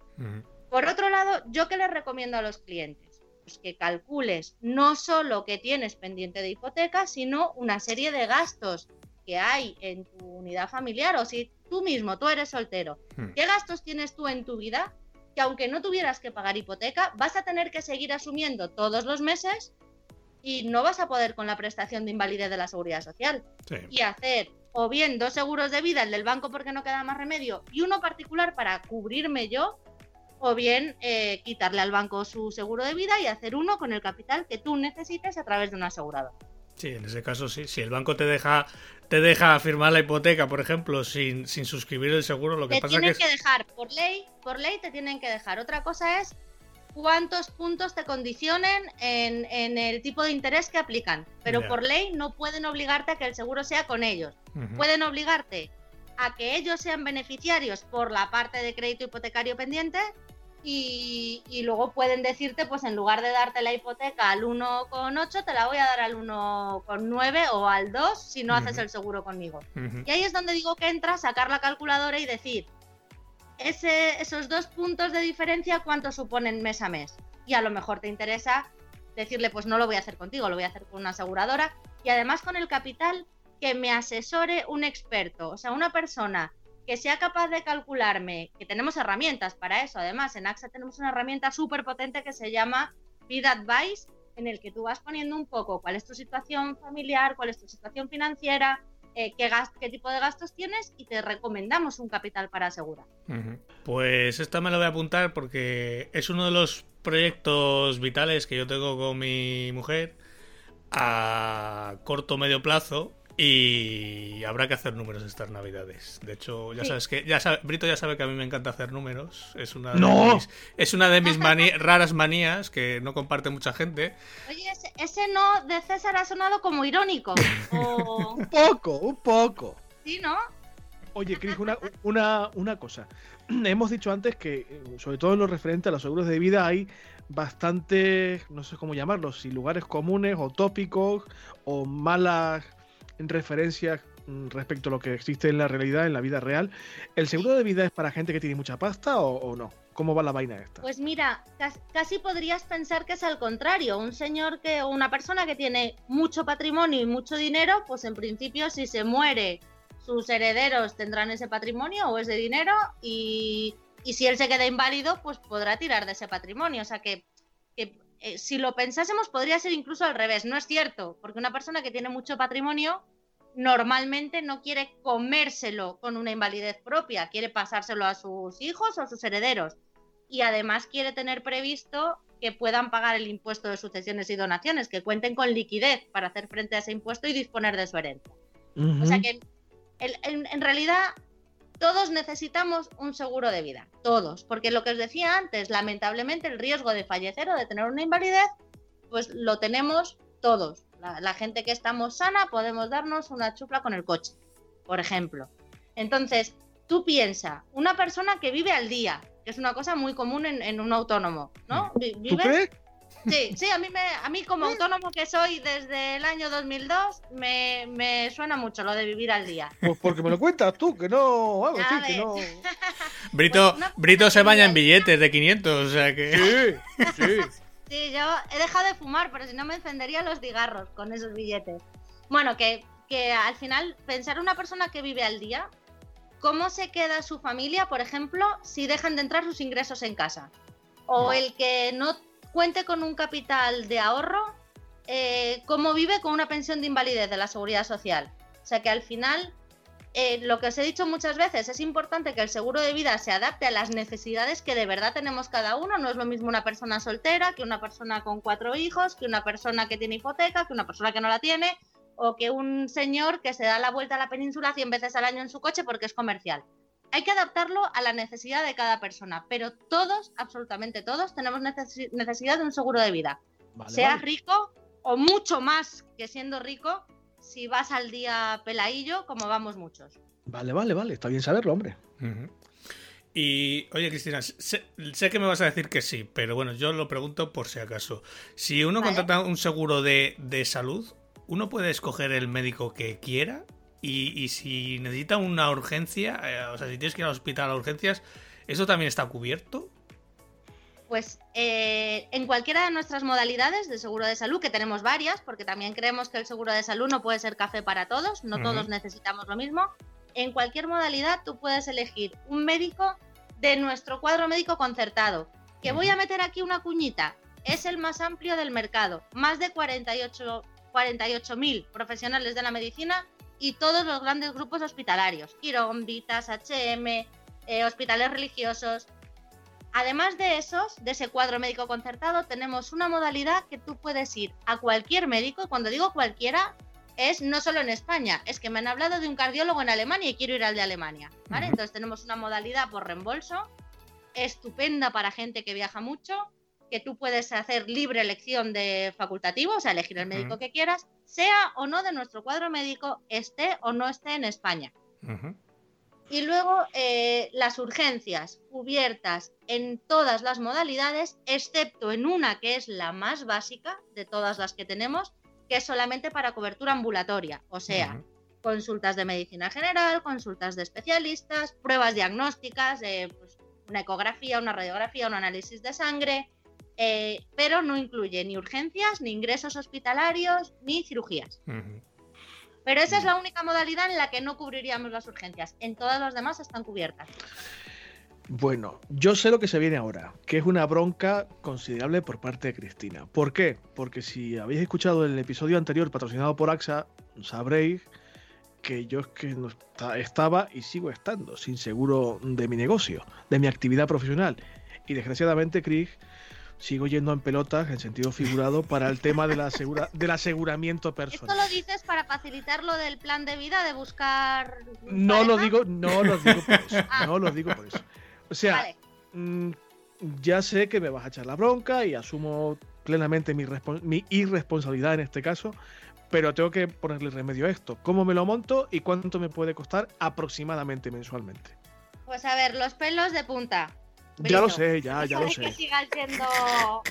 Por otro lado, ¿yo qué les recomiendo a los clientes? Pues que calcules no solo que tienes pendiente de hipoteca, sino una serie de gastos que hay en tu unidad familiar o si tú mismo, tú eres soltero, Hmm. ¿qué gastos tienes tú en tu vida que aunque no tuvieras que pagar hipoteca, vas a tener que seguir asumiendo todos los meses y no vas a poder con la prestación de invalidez de la seguridad social? Sí. y hacer o bien dos seguros de vida, el del banco porque no queda más remedio, y uno particular para cubrirme yo, o bien eh, quitarle al banco su seguro de vida y hacer uno con el capital que tú necesites a través de una aseguradora. Sí, en ese caso sí. Si el banco te deja, te deja firmar la hipoteca, por ejemplo, sin, sin suscribir el seguro, lo que Te pasa tienen que que, es... dejar, por ley, por ley te tienen que dejar. Otra cosa es cuántos puntos te condicionen en, en el tipo de interés que aplican. Pero por ley no pueden obligarte a que el seguro sea con ellos. Pueden obligarte a que ellos sean beneficiarios por la parte de crédito hipotecario pendiente y, y luego pueden decirte, pues en lugar de darte la hipoteca al 1,8, te la voy a dar al 1,9 o al 2 si no haces el seguro conmigo. Y ahí es donde digo que entra, sacar la calculadora y decir, ese, esos dos puntos de diferencia, ¿cuánto suponen mes a mes? Y a lo mejor te interesa decirle, pues no lo voy a hacer contigo, lo voy a hacer con una aseguradora. Y además con el capital que me asesore un experto, o sea, una persona que sea capaz de calcularme, que tenemos herramientas para eso, además en AXA tenemos una herramienta súper potente que se llama Vida Advice, en el que tú vas poniendo un poco cuál es tu situación familiar, cuál es tu situación financiera, eh, qué, qué tipo de gastos tienes y te recomendamos un capital para asegurar. Pues esta me la voy a apuntar porque es uno de los proyectos vitales que yo tengo con mi mujer a corto medio plazo y habrá que hacer números estas navidades. De hecho, ya Sí. sabes que ya sabe, Brito ya sabe que a mí me encanta hacer números. Es una de ¡No! mis, es una de mis mani- raras manías que no comparte mucha gente. Oye, ese, ese no de César ha sonado como irónico. O... Un poco, un poco. Sí, ¿no? Oye, Cris, una, una, una cosa. Hemos dicho antes que, eh, sobre todo en lo referente a los seguros de vida, hay bastantes, no sé cómo llamarlos, si lugares comunes o tópicos o malas referencias mm, respecto a lo que existe en la realidad, en la vida real. ¿El seguro de vida es para gente que tiene mucha pasta o, no? ¿Cómo va la vaina esta? Pues mira, cas- casi podrías pensar que es al contrario. Un señor que, o una persona que tiene mucho patrimonio y mucho dinero, pues en principio si se muere sus herederos tendrán ese patrimonio o ese dinero y, si él se queda inválido, pues podrá tirar de ese patrimonio. O sea que eh, si lo pensásemos podría ser incluso al revés. No es cierto, porque una persona que tiene mucho patrimonio normalmente no quiere comérselo con una invalidez propia, quiere pasárselo a sus hijos o a sus herederos. Y además quiere tener previsto que puedan pagar el impuesto de sucesiones y donaciones, que cuenten con liquidez para hacer frente a ese impuesto y disponer de su herencia. O sea que en, realidad todos necesitamos un seguro de vida, todos, porque lo que os decía antes, lamentablemente el riesgo de fallecer o de tener una invalidez, pues lo tenemos todos. La, gente que estamos sana podemos darnos una chupla con el coche, por ejemplo. Entonces, tú piensa, una persona que vive al día, que es una cosa muy común en, un autónomo, ¿no? ¿Tú crees? Sí, sí, a mí, me, a mí como autónomo que soy desde el año 2002, me, me suena mucho lo de vivir al día. Pues porque me lo cuentas tú, que no, que no. Brito, Pues Brito se baña en billetes de 500, o sea que... Sí, sí. Sí, yo he dejado de fumar, pero si no me encendería los cigarros con esos billetes. Bueno, que, que al final pensar una persona que vive al día, ¿cómo se queda su familia, por ejemplo, si dejan de entrar sus ingresos en casa? O el que no cuente con un capital de ahorro, eh, ¿cómo vive con una pensión de invalidez de la seguridad social? O sea que al final, eh, lo que os he dicho muchas veces, es importante que el seguro de vida se adapte a las necesidades que de verdad tenemos cada uno. No es lo mismo una persona soltera que una persona con cuatro hijos, que una persona que tiene hipoteca, que una persona que no la tiene, o que un señor que se da la vuelta a la península 100 veces al año en su coche porque es comercial. Hay que adaptarlo a la necesidad de cada persona, pero todos, absolutamente todos, tenemos necesi- necesidad de un seguro de vida. Vale, Seas vale. rico o mucho más que siendo rico, si vas al día peladillo, como vamos muchos. Vale, vale, vale. Está bien saberlo, hombre. Y, oye, Cristina, sé, sé que me vas a decir que sí, pero bueno, yo lo pregunto por si acaso. Si uno Vale. contrata un seguro de, de salud, ¿uno puede escoger el médico que quiera? Y, y si necesita una urgencia, eh, o sea, si tienes que ir al hospital a urgencias, ¿eso también está cubierto? Pues eh, en cualquiera de nuestras modalidades de seguro de salud, que tenemos varias, porque también creemos que el seguro de salud no puede ser café para todos, no todos necesitamos lo mismo. En cualquier modalidad tú puedes elegir un médico de nuestro cuadro médico concertado. Que voy a meter aquí una cuñita. Es el más amplio del mercado. Más de 48 48.000 profesionales de la medicina y todos los grandes grupos hospitalarios. Quirón, Vitas, HM, eh, hospitales religiosos, Además de esos, de ese cuadro médico concertado, tenemos una modalidad que tú puedes ir a cualquier médico. Cuando digo cualquiera, es no solo en España, es que me han hablado de un cardiólogo en Alemania y quiero ir al de Alemania. ¿vale? Entonces tenemos una modalidad por reembolso, estupenda para gente que viaja mucho, que tú puedes hacer libre elección de facultativo, o sea, elegir el médico que quieras, sea o no de nuestro cuadro médico, esté o no esté en España. Y luego eh, las urgencias cubiertas en todas las modalidades, excepto en una que es la más básica de todas las que tenemos, que es solamente para cobertura ambulatoria, o sea, consultas de medicina general, consultas de especialistas, pruebas diagnósticas, eh, pues, una ecografía, una radiografía, un análisis de sangre, eh, pero no incluye ni urgencias, ni ingresos hospitalarios, ni cirugías. Pero esa es la única modalidad en la que no cubriríamos las urgencias. En todas las demás están cubiertas. Bueno, yo sé lo que se viene ahora, que es una bronca considerable por parte de Cristina. ¿Por qué? Porque si habéis escuchado el episodio anterior patrocinado por AXA, sabréis que yo es que no esta- estaba y sigo estando sin seguro de mi negocio, de mi actividad profesional. Y desgraciadamente, Chris, sigo yendo en pelotas, en sentido figurado, para el tema de la asegura- del aseguramiento ¿Esto personal. lo dices para facilitar lo del plan de vida de buscar. No lo digo, no lo digo por eso. Ah. No lo digo por eso. O sea, Vale. mm, ya sé que me vas a echar la bronca y asumo plenamente mi, mi irresponsabilidad en este caso, pero tengo que ponerle remedio a esto. ¿Cómo me lo monto y cuánto me puede costar aproximadamente mensualmente? Pues a ver, los pelos de punta. Ya lo sé, ya, ya lo que sé. sigas siendo.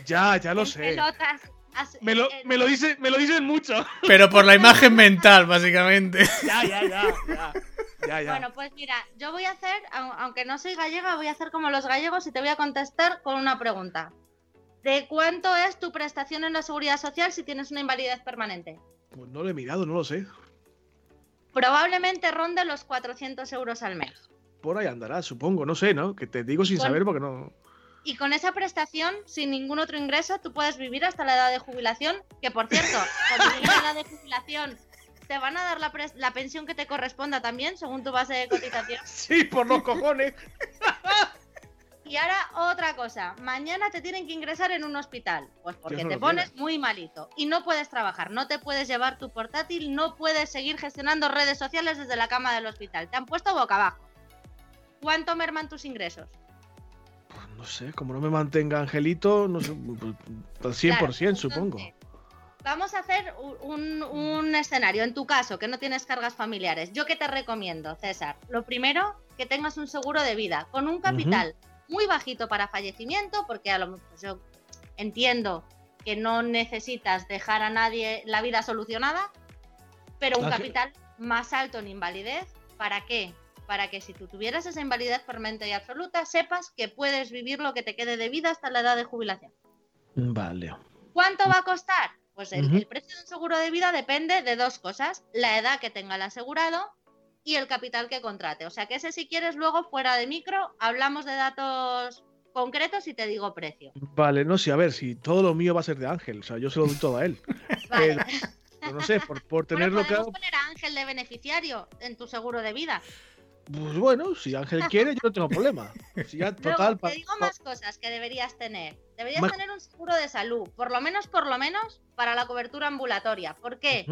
Ya, ya lo en sé. pelotas, as- Me lo, en- me lo dice, me lo dicen mucho. Pero por la imagen mental, básicamente. Ya, ya, ya, ya. Ya, ya. Bueno, pues mira, yo voy a hacer, au- aunque no soy gallega, voy a hacer como los gallegos y te voy a contestar con una pregunta. ¿De cuánto es tu prestación en la seguridad social si tienes una invalidez permanente? Pues no lo he mirado, no lo sé. probablemente ronde los 400 euros al mes. Por ahí andará, supongo, no sé, ¿no? Que te digo sin saber porque no. Y con esa prestación, sin ningún otro ingreso, tú puedes vivir hasta la edad de jubilación, que por cierto, cuando la edad de jubilación, te van a dar la, pres- la pensión que te corresponda también, según tu base de cotización. Sí, por los cojones. Y ahora otra cosa, mañana te tienen que ingresar en un hospital, pues porque no te pones muy malito y no puedes trabajar, no te puedes llevar tu portátil, no puedes seguir gestionando redes sociales desde la cama del hospital, te han puesto boca abajo. ¿Cuánto merman tus ingresos? Pues no sé, como no me mantenga Angelito, no sé, pues, pues 100%, Claro, supongo. Vamos a hacer un, un escenario, en tu caso, que no tienes cargas familiares. ¿Yo qué te recomiendo, César? Lo primero, que tengas un seguro de vida con un capital muy bajito para fallecimiento, porque a lo mejor yo entiendo que no necesitas dejar a nadie la vida solucionada, pero un Ah, capital más alto en invalidez. ¿Para qué? Para que si tú tuvieras esa invalidez permanente y absoluta, sepas que puedes vivir lo que te quede de vida hasta la edad de jubilación. Vale. ¿Cuánto va a costar? Pues el, precio de un seguro de vida depende de dos cosas, la edad que tenga el asegurado y el capital que contrate. O sea que ese si quieres luego fuera de micro hablamos de datos concretos y te digo precio. Vale, no sé, a ver, si todo lo mío va a ser de Ángel, o sea, yo se lo doy todo a él. Vale. Pero no sé, por, por Bueno, tenerlo podemos claro, poner a Ángel de beneficiario en tu seguro de vida. Pues bueno, si Ángel quiere, yo no tengo problema. Si ya, Luego, total, te digo más cosas que deberías tener. Deberías Más- tener un seguro de salud, por lo menos, por lo menos, para la cobertura ambulatoria. ¿Por qué?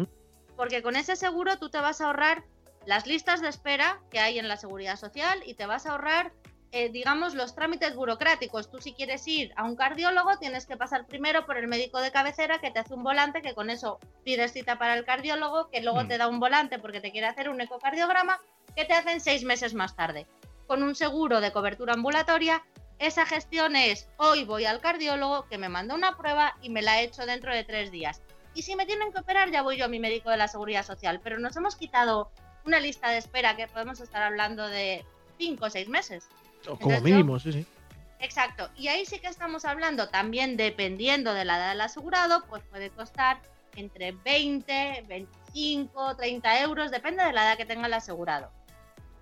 Porque con ese seguro tú te vas a ahorrar las listas de espera que hay en la seguridad social y te vas a ahorrar, eh, digamos, los trámites burocráticos. Tú si quieres ir a un cardiólogo tienes que pasar primero por el médico de cabecera que te hace un volante, que con eso pides cita para el cardiólogo, que luego Mm. te da un volante porque te quiere hacer un ecocardiograma, que te hacen seis meses más tarde. Con un seguro de cobertura ambulatoria, esa gestión es hoy voy al cardiólogo que me manda una prueba y me la he hecho dentro de tres días. Y si me tienen que operar, ya voy yo a mi médico de la seguridad social. Pero nos hemos quitado una lista de espera que podemos estar hablando de cinco o seis meses. o como entonces yo- mínimo, sí, sí. Exacto. Y ahí sí que estamos hablando también dependiendo de la edad del asegurado, pues puede costar entre 20, 25, 30 euros, depende de la edad que tenga el asegurado.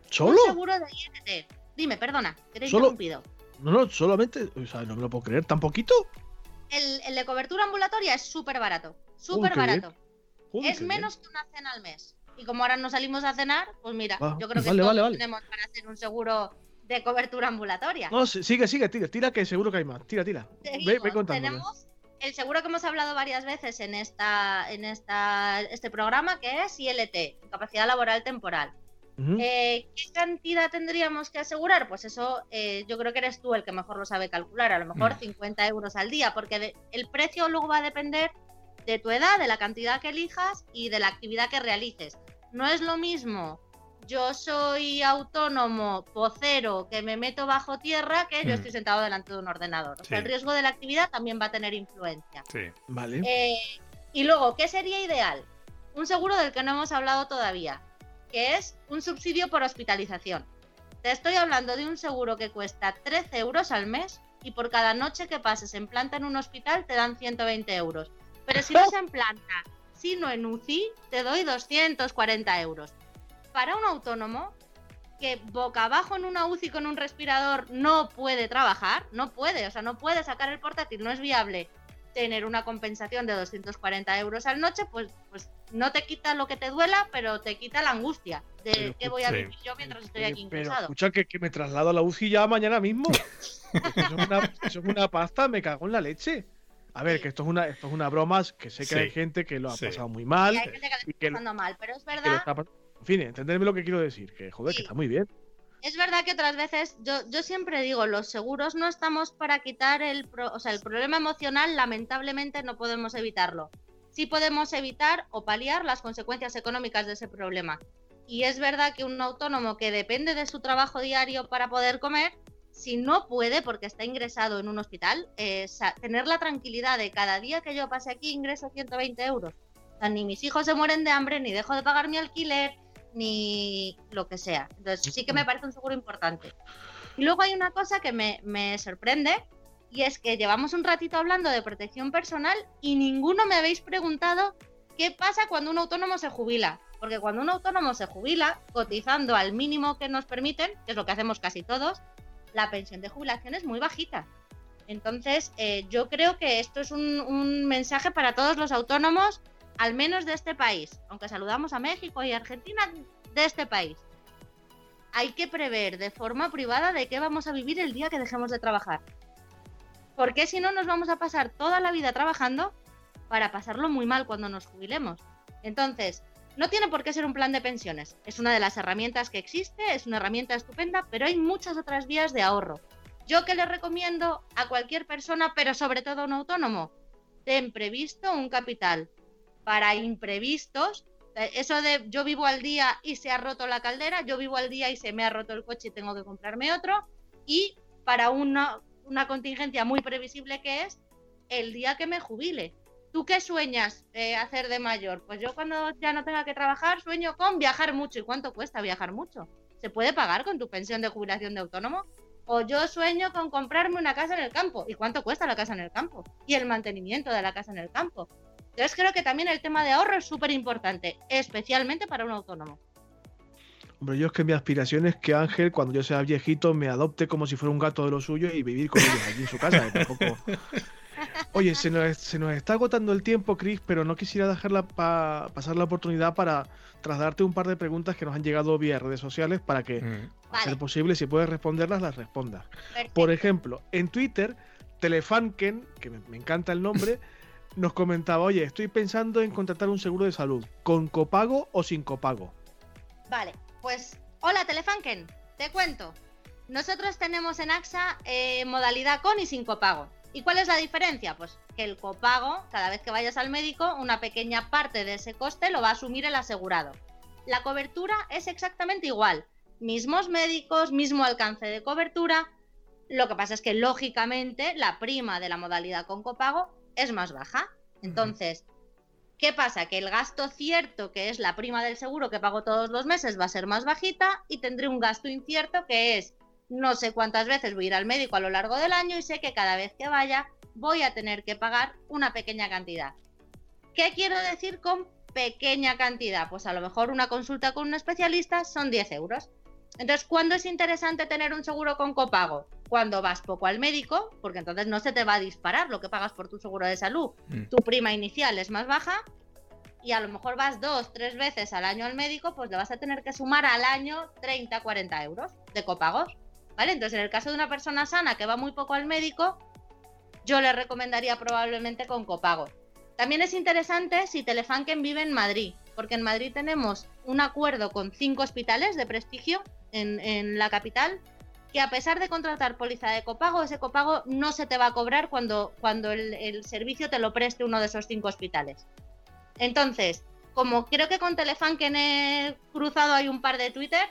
¿Solo? Un seguro de INT. Dime, perdona, que te he Solo- interrumpido. No, no, solamente, o sea, no me lo puedo creer, ¿tan poquito? El, el de cobertura ambulatoria es súper barato. Súper barato. Joder, Es bien. menos que una cena al mes. Y como ahora no salimos a cenar, pues mira, Ah, yo creo que vale, todos vale, vale. tenemos para hacer un seguro de cobertura ambulatoria. No, sigue, sigue, tira, tira, que seguro que hay más. Tira, tira. Ve, ve. Tenemos el seguro que hemos hablado varias veces en esta, en esta, este programa, que es ILT, capacidad laboral temporal. Eh, ¿Qué cantidad tendríamos que asegurar? Pues eso eh, yo creo que eres tú el que mejor lo sabe calcular, a lo mejor Mm. 50 euros al día, porque de- el precio luego va a depender de tu edad, de la cantidad que elijas y de la actividad que realices. No es lo mismo yo soy autónomo, pocero, que me meto bajo tierra, que yo Mm. estoy sentado delante de un ordenador. O sea, Sí. el riesgo de la actividad también va a tener influencia. Sí. Vale. Eh, y luego, ¿qué sería ideal? Un seguro del que no hemos hablado todavía, que es un subsidio por hospitalización. Te estoy hablando de un seguro que cuesta 13 euros al mes y por cada noche que pases en planta en un hospital te dan 120 euros. Pero si no es en planta, sino en UCI, te doy 240 euros. Para un autónomo que boca abajo en una UCI con un respirador no puede trabajar, no puede, o sea, no puede sacar el portátil, no es viable tener una compensación de 240 euros al noche, pues, pues no te quita lo que te duela, pero te quita la angustia de Pero, qué voy a vivir yo mientras estoy aquí pero ingresado. escucha que, que me traslado a la UCI ya mañana mismo. Eso, es una, eso es una pasta, me cago en la leche. A ver, que esto es una, esto es una broma, que sé que Sí. hay gente que lo ha Sí. pasado muy mal, Y hay gente que lo está pasando mal, pero es verdad está En fin, entenderme lo que quiero decir, que joder, Sí. que está muy bien. Es verdad que otras veces, yo, yo siempre digo, los seguros no estamos para quitar el, pro- o sea, el problema emocional, lamentablemente no podemos evitarlo. Sí podemos evitar o paliar las consecuencias económicas de ese problema. Y es verdad que un autónomo que depende de su trabajo diario para poder comer, si no puede, porque está ingresado en un hospital, eh, tener la tranquilidad de cada día que yo pase aquí ingreso 120 euros. O sea, ni mis hijos se mueren de hambre, ni dejo de pagar mi alquiler, ni lo que sea. Entonces sí que me parece un seguro importante. Y luego hay una cosa que me, me sorprende y es que llevamos un ratito hablando de protección personal y ninguno me habéis preguntado qué pasa cuando un autónomo se jubila. Porque cuando un autónomo se jubila, cotizando al mínimo que nos permiten, que es lo que hacemos casi todos, la pensión de jubilación es muy bajita. Entonces, eh, yo creo que esto es un, un, mensaje para todos los autónomos, al menos de este país, aunque saludamos a México y Argentina, de este país. Hay que prever de forma privada de qué vamos a vivir el día que dejemos de trabajar. Porque si no, nos vamos a pasar toda la vida trabajando para pasarlo muy mal cuando nos jubilemos. Entonces, no tiene por qué ser un plan de pensiones. Es una de las herramientas que existe, es una herramienta estupenda, pero hay muchas otras vías de ahorro. Yo que le recomiendo a cualquier persona, pero sobre todo a un autónomo, ten previsto un capital para imprevistos. Eso de yo vivo al día y se ha roto la caldera, yo vivo al día y se me ha roto el coche y tengo que comprarme otro. Y para una, una contingencia muy previsible que es el día que me jubile. ¿Tú qué sueñas eh, hacer de mayor? Pues yo cuando ya no tenga que trabajar sueño con viajar mucho. ¿Y cuánto cuesta viajar mucho? ¿Se puede pagar con tu pensión de jubilación de autónomo? O yo sueño con comprarme una casa en el campo. ¿Y cuánto cuesta la casa en el campo? Y el mantenimiento de la casa en el campo. Entonces creo que también el tema de ahorro es súper importante, especialmente para un autónomo. Hombre, yo es que mi aspiración es que Ángel, cuando yo sea viejito, me adopte como si fuera un gato de lo suyo y vivir con ellos allí en su casa. Tampoco... Oye, se nos, se nos, está agotando el tiempo, Chris, pero no quisiera dejarla pa pasar la oportunidad para trasladarte un par de preguntas que nos han llegado vía redes sociales para que, mm. a ser posible, si puedes responderlas, las respondas. Por ejemplo, en Twitter, Telefanken, que me, me encanta el nombre, nos comentaba, oye, estoy pensando en contratar un seguro de salud, ¿con copago o sin copago? Vale, pues hola Telefanken, te cuento. Nosotros tenemos en AXA eh, modalidad con y sin copago. ¿Y cuál es la diferencia? Pues que el copago, cada vez que vayas al médico, una pequeña parte de ese coste lo va a asumir el asegurado. La cobertura es exactamente igual. Mismos médicos, mismo alcance de cobertura. Lo que pasa es que, lógicamente, la prima de la modalidad con copago es más baja. Entonces, ¿qué pasa? Que el gasto cierto, que es la prima del seguro que pago todos los meses, va a ser más bajita y tendré un gasto incierto que es no sé cuántas veces voy a ir al médico a lo largo del año y sé que cada vez que vaya voy a tener que pagar una pequeña cantidad. ¿Qué quiero decir con pequeña cantidad? Pues a lo mejor una consulta con un especialista son 10 euros. Entonces, ¿cuándo es interesante tener un seguro con copago? Cuando vas poco al médico, porque entonces no se te va a disparar lo que pagas por tu seguro de salud. Mm. Tu prima inicial es más baja y a lo mejor vas dos, tres veces al año al médico, pues le vas a tener que sumar al año 30, 40 euros de copagos. ¿Vale? Entonces, en el caso de una persona sana que va muy poco al médico, yo le recomendaría probablemente con copago. También es interesante si Telefanken vive en Madrid, porque en Madrid tenemos un acuerdo con cinco hospitales de prestigio en, la capital, que a pesar de contratar póliza de copago, ese copago no se te va a cobrar cuando, cuando el, el servicio te lo preste uno de esos cinco hospitales. Entonces, como creo que con Telefanken he cruzado hay un par de Twitter,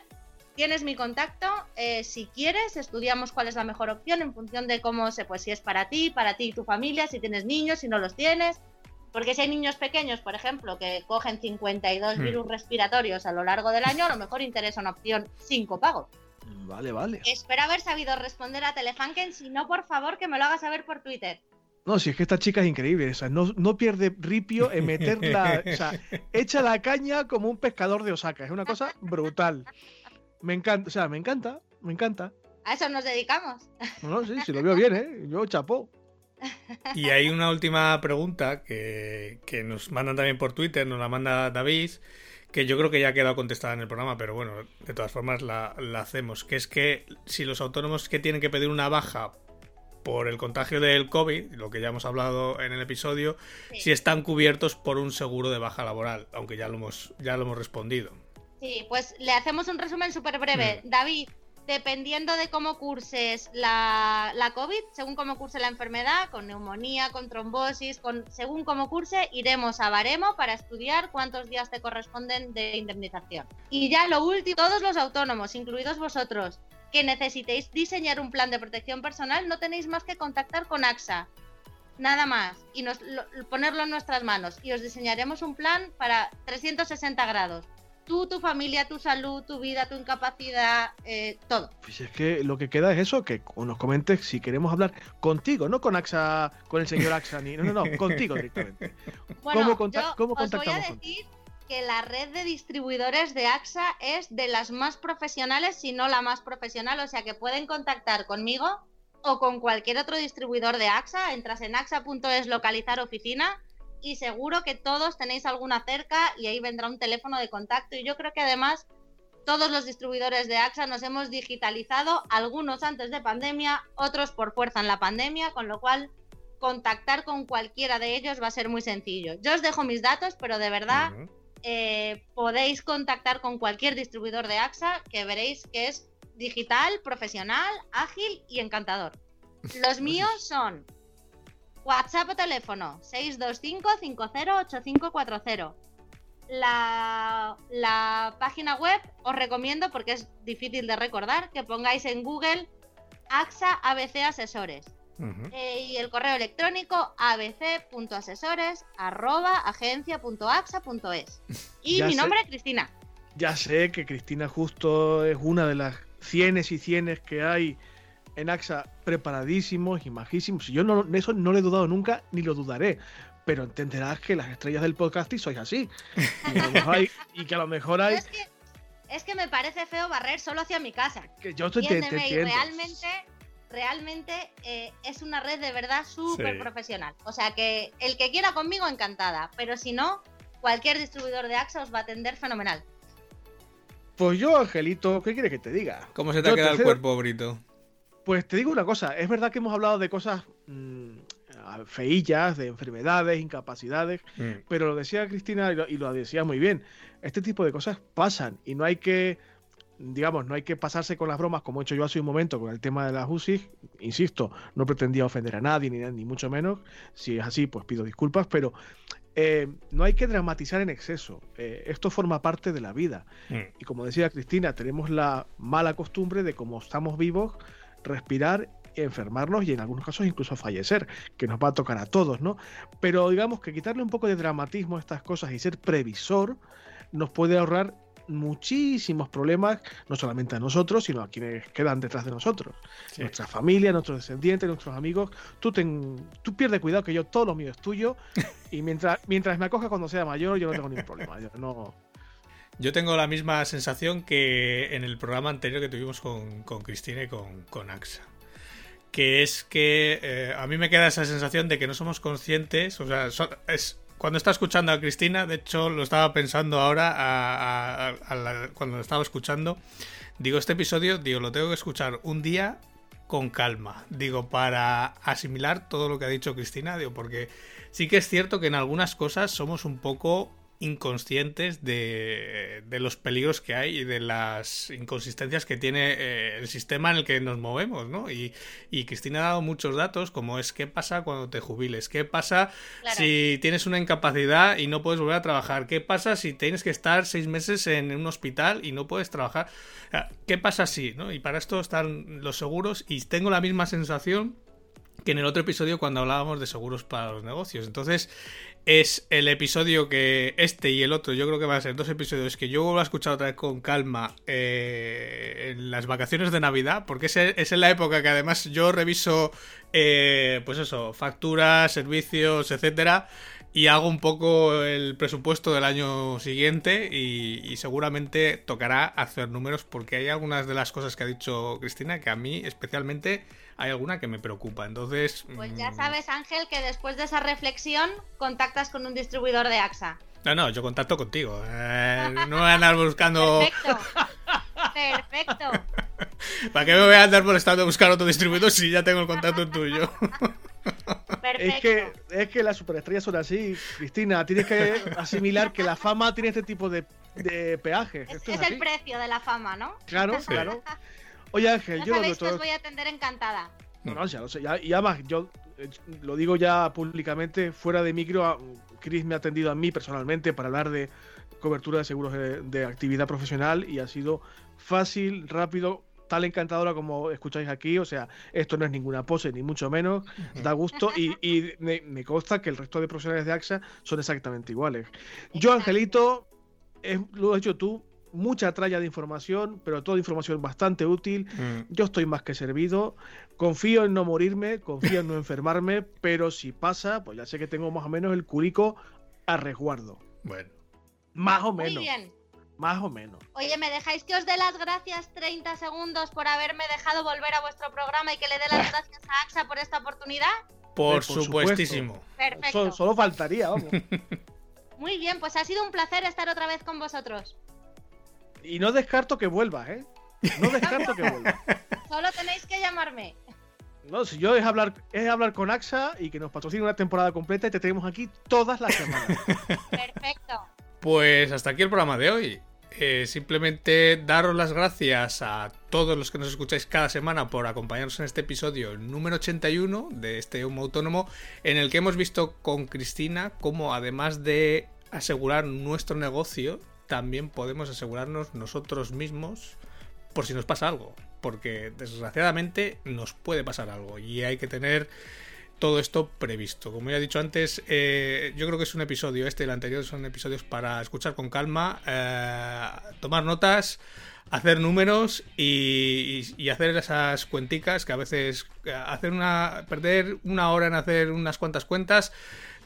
Tienes mi contacto, eh, si quieres, estudiamos cuál es la mejor opción en función de cómo se, pues si es para ti, para ti y tu familia, si tienes niños, si no los tienes. Porque si hay niños pequeños, por ejemplo, que cogen 52 hmm. virus respiratorios a lo largo del año, a lo mejor interesa una opción sin copago. Vale, vale. Espero haber sabido responder a Telefanken. Si no, por favor, que me lo hagas saber por Twitter. No, si es que esta chica es increíble, o sea, no, no pierde ripio en meterla, o sea, echa la caña como un pescador de Osaka, es una cosa brutal. Me encanta, o sea, me encanta, me encanta. A eso nos dedicamos. No, sí, sí, lo veo bien, ¿eh? Yo chapó. Y hay una última pregunta que, nos mandan también por Twitter, nos la manda David, que yo creo que ya ha quedado contestada en el programa, pero bueno, de todas formas la, hacemos, que es que si los autónomos que tienen que pedir una baja por el contagio del COVID, lo que ya hemos hablado en el episodio, si están cubiertos por un seguro de baja laboral, aunque ya lo hemos, ya lo hemos respondido. Sí, pues le hacemos un resumen súper breve. Mm. David, dependiendo de cómo curses la, COVID, según cómo curse la enfermedad, con neumonía, con trombosis, con, según cómo curse, iremos a Baremo para estudiar cuántos días te corresponden de indemnización. Y ya lo último, todos los autónomos, incluidos vosotros, que necesitéis diseñar un plan de protección personal, no tenéis más que contactar con AXA. Nada más. Y nos, ponerlo en nuestras manos. Y os diseñaremos un plan para 360 grados tú, tu familia, tu salud, tu vida, tu incapacidad, eh, todo. Pues es que lo que queda es eso, que nos comentes si queremos hablar contigo, no con AXA, con el señor AXA, ni, no, no, no, contigo directamente. Bueno, ¿Cómo, yo os voy a decir que la red de distribuidores de AXA es de las más profesionales, si no la más profesional, o sea que pueden contactar conmigo o con cualquier otro distribuidor de AXA. Entras en axa.es localizar oficina y seguro que todos tenéis alguna cerca y ahí vendrá un teléfono de contacto. Y yo creo que además todos los distribuidores de AXA nos hemos digitalizado, algunos antes de pandemia, otros por fuerza en la pandemia, con lo cual contactar con cualquiera de ellos va a ser muy sencillo. Yo os dejo mis datos, pero de verdad eh, podéis contactar con cualquier distribuidor de AXA que veréis que es digital, profesional, ágil y encantador. Los míos son WhatsApp o teléfono 625-508540. La, la página web os recomiendo, porque es difícil de recordar, que pongáis en Google AXA ABC Asesores. Eh, y el correo electrónico abc.asesores.agencia.axa.es. Y mi nombre es Cristina. Ya sé que Cristina justo es una de las cienes y cienes que hay en AXA preparadísimos y majísimos. Yo no, eso no lo he dudado nunca ni lo dudaré. Pero entenderás que las estrellas del podcasting sois así. Y, que a lo mejor hay. Es que, me parece feo barrer solo hacia mi casa. Que yo te, te, realmente, realmente eh, es una red de verdad súper profesional. O sea que el que quiera conmigo, encantada. Pero si no, cualquier distribuidor de AXA os va a atender fenomenal. Pues yo, Angelito, ¿qué quieres que te diga? ¿Cómo se te ha quedado el cuerpo, Brito? Pues te digo una cosa, es verdad que hemos hablado de cosas mm, feillas, de enfermedades, incapacidades, mm. pero lo decía Cristina y lo, decía muy bien, este tipo de cosas pasan y no hay que, digamos, no hay que pasarse con las bromas como he hecho yo hace un momento con el tema de las UCI, insisto, no pretendía ofender a nadie ni, ni mucho menos, si es así pues pido disculpas, pero eh, no hay que dramatizar en exceso. Eh, esto forma parte de la vida. Mm. Y como decía Cristina, tenemos la mala costumbre de, como estamos vivos, respirar, enfermarnos y en algunos casos incluso fallecer, que nos va a tocar a todos, ¿no? Pero digamos que quitarle un poco de dramatismo a estas cosas y ser previsor nos puede ahorrar muchísimos problemas, no solamente a nosotros, sino a quienes quedan detrás de nosotros. Nuestra familia, nuestros descendientes, nuestros amigos. Tú, ten, tú pierdes cuidado que yo todo lo mío es tuyo y mientras, mientras me acoja cuando sea mayor yo no tengo ningún problema. Yo, no... yo tengo la misma sensación que en el programa anterior que tuvimos con, Cristina y con, con AXA. Que es que eh, a mí me queda esa sensación de que no somos conscientes, o sea, es, cuando está escuchando a Cristina, de hecho lo estaba pensando ahora cuando lo estaba escuchando, digo, este episodio, digo, lo tengo que escuchar un día con calma, digo, para asimilar todo lo que ha dicho Cristina, digo, porque sí que es cierto que en algunas cosas somos un poco inconscientes de, los peligros que hay y de las inconsistencias que tiene eh, el sistema en el que nos movemos, ¿no? Y, Cristina ha dado muchos datos, como es qué pasa cuando te jubiles, qué pasa si tienes una incapacidad y no puedes volver a trabajar, qué pasa si tienes que estar seis meses en un hospital y no puedes trabajar, qué pasa si, ¿no? Y para esto están los seguros y tengo la misma sensación que en el otro episodio cuando hablábamos de seguros para los negocios. Entonces, es el episodio que este y el otro, yo creo que van a ser dos episodios que yo vuelvo a escuchar otra vez con calma eh, en las vacaciones de Navidad, porque es, es, en la época que además yo reviso, eh, pues eso, facturas, servicios, etcétera, y hago un poco el presupuesto del año siguiente y, seguramente tocará hacer números porque hay algunas de las cosas que ha dicho Cristina que a mí especialmente hay alguna que me preocupa. Entonces... Pues ya mm, sabes Ángel que después de esa reflexión contactas con un distribuidor de AXA. No, no, yo contacto contigo. Eh, no voy a andar buscando... Perfecto. Perfecto. ¿Para qué me voy a andar molestando a buscar otro distribuidor si ya tengo el contacto tuyo? Es que, es que las superestrellas son así, Cristina. Tienes que asimilar que la fama tiene este tipo de, de peajes. Es, el precio de la fama, ¿no? Claro, claro. Oye, Ángel, yo sabéis que os voy a atender encantada. No, ya lo sé. y además, yo eh, lo digo ya públicamente, fuera de micro, Chris me ha atendido a mí personalmente para hablar de cobertura de seguros de actividad profesional y ha sido fácil, rápido, tal encantadora como escucháis aquí. O sea, esto no es ninguna pose, ni mucho menos. Da gusto y, me, consta que el resto de profesionales de AXA son exactamente iguales. Yo, Angelito, lo has hecho tú. Mucha tralla de información, pero toda información bastante útil. Mm. Yo estoy más que servido. Confío en no morirme, confío en no enfermarme, pero si pasa, pues ya sé que tengo más o menos el curico a resguardo. Bueno. Más o Muy menos. bien. Más o menos. Oye, ¿me dejáis que os dé las gracias 30 segundos por haberme dejado volver a vuestro programa y que le dé las gracias a AXA por esta oportunidad? Por, por supuesto. supuestísimo. Perfecto. Solo, solo faltaría, vamos. Muy bien, pues ha sido un placer estar otra vez con vosotros. Y no descarto que vuelvas, ¿eh? No descarto que vuelvas. Solo tenéis que llamarme. No, si yo es hablar, es hablar con AXA y que nos patrocine una temporada completa y te tenemos aquí todas las semanas. Perfecto. Pues hasta aquí el programa de hoy. Eh, simplemente daros las gracias a todos los que nos escucháis cada semana por acompañarnos en este episodio número 81 de este Humo Autónomo, en el que hemos visto con Cristina cómo además de asegurar nuestro negocio, también podemos asegurarnos nosotros mismos por si nos pasa algo. Porque desgraciadamente nos puede pasar algo y hay que tener todo esto previsto. Como ya he dicho antes, eh, yo creo que es un episodio, este y el anterior son episodios para escuchar con calma, eh, tomar notas, hacer números y, y- hacer esas cuenticas que a veces eh, hacer una perder una hora en hacer unas cuantas cuentas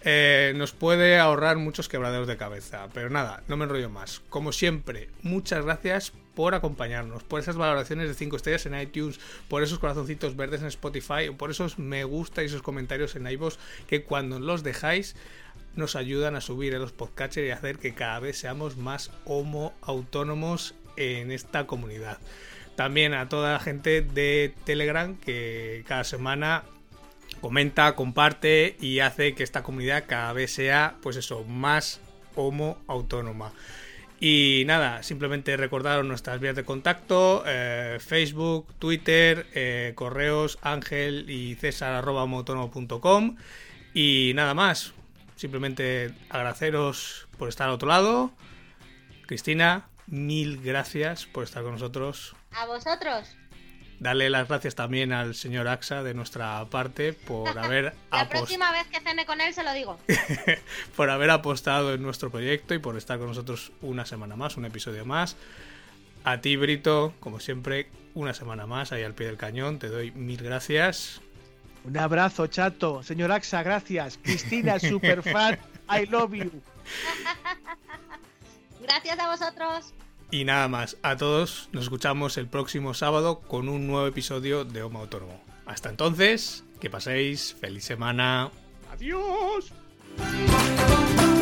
eh, nos puede ahorrar muchos quebraderos de cabeza. Pero nada, no me enrollo más. Como siempre, muchas gracias por acompañarnos, por esas valoraciones de 5 estrellas en iTunes, por esos corazoncitos verdes en Spotify, por esos me gusta y esos comentarios en iVoox que cuando los dejáis nos ayudan a subir en los podcatchers y a hacer que cada vez seamos más homo autónomos en esta comunidad. También a toda la gente de Telegram que cada semana comenta, comparte y hace que esta comunidad cada vez sea, pues eso, más homo autónoma. Y nada, simplemente recordaros nuestras vías de contacto, eh, Facebook, Twitter, eh, correos ángel y césar homoautónomo.com y nada más. Simplemente agradeceros por estar al otro lado. Cristina, mil gracias por estar con nosotros. A vosotros. Darle las gracias también al señor AXA de nuestra parte por haber, La próxima vez que cene con él se lo digo. por haber apostado en nuestro proyecto y por estar con nosotros una semana más, un episodio más. A ti, Brito, como siempre, una semana más ahí al pie del cañón. Te doy mil gracias. Un abrazo, chato. Señor AXA, gracias. Cristina, super fan. I love you. Gracias a vosotros. Y nada más, a todos nos escuchamos el próximo sábado con un nuevo episodio de Homo Autónomo. Hasta entonces, que paséis feliz semana. Adiós. Adiós.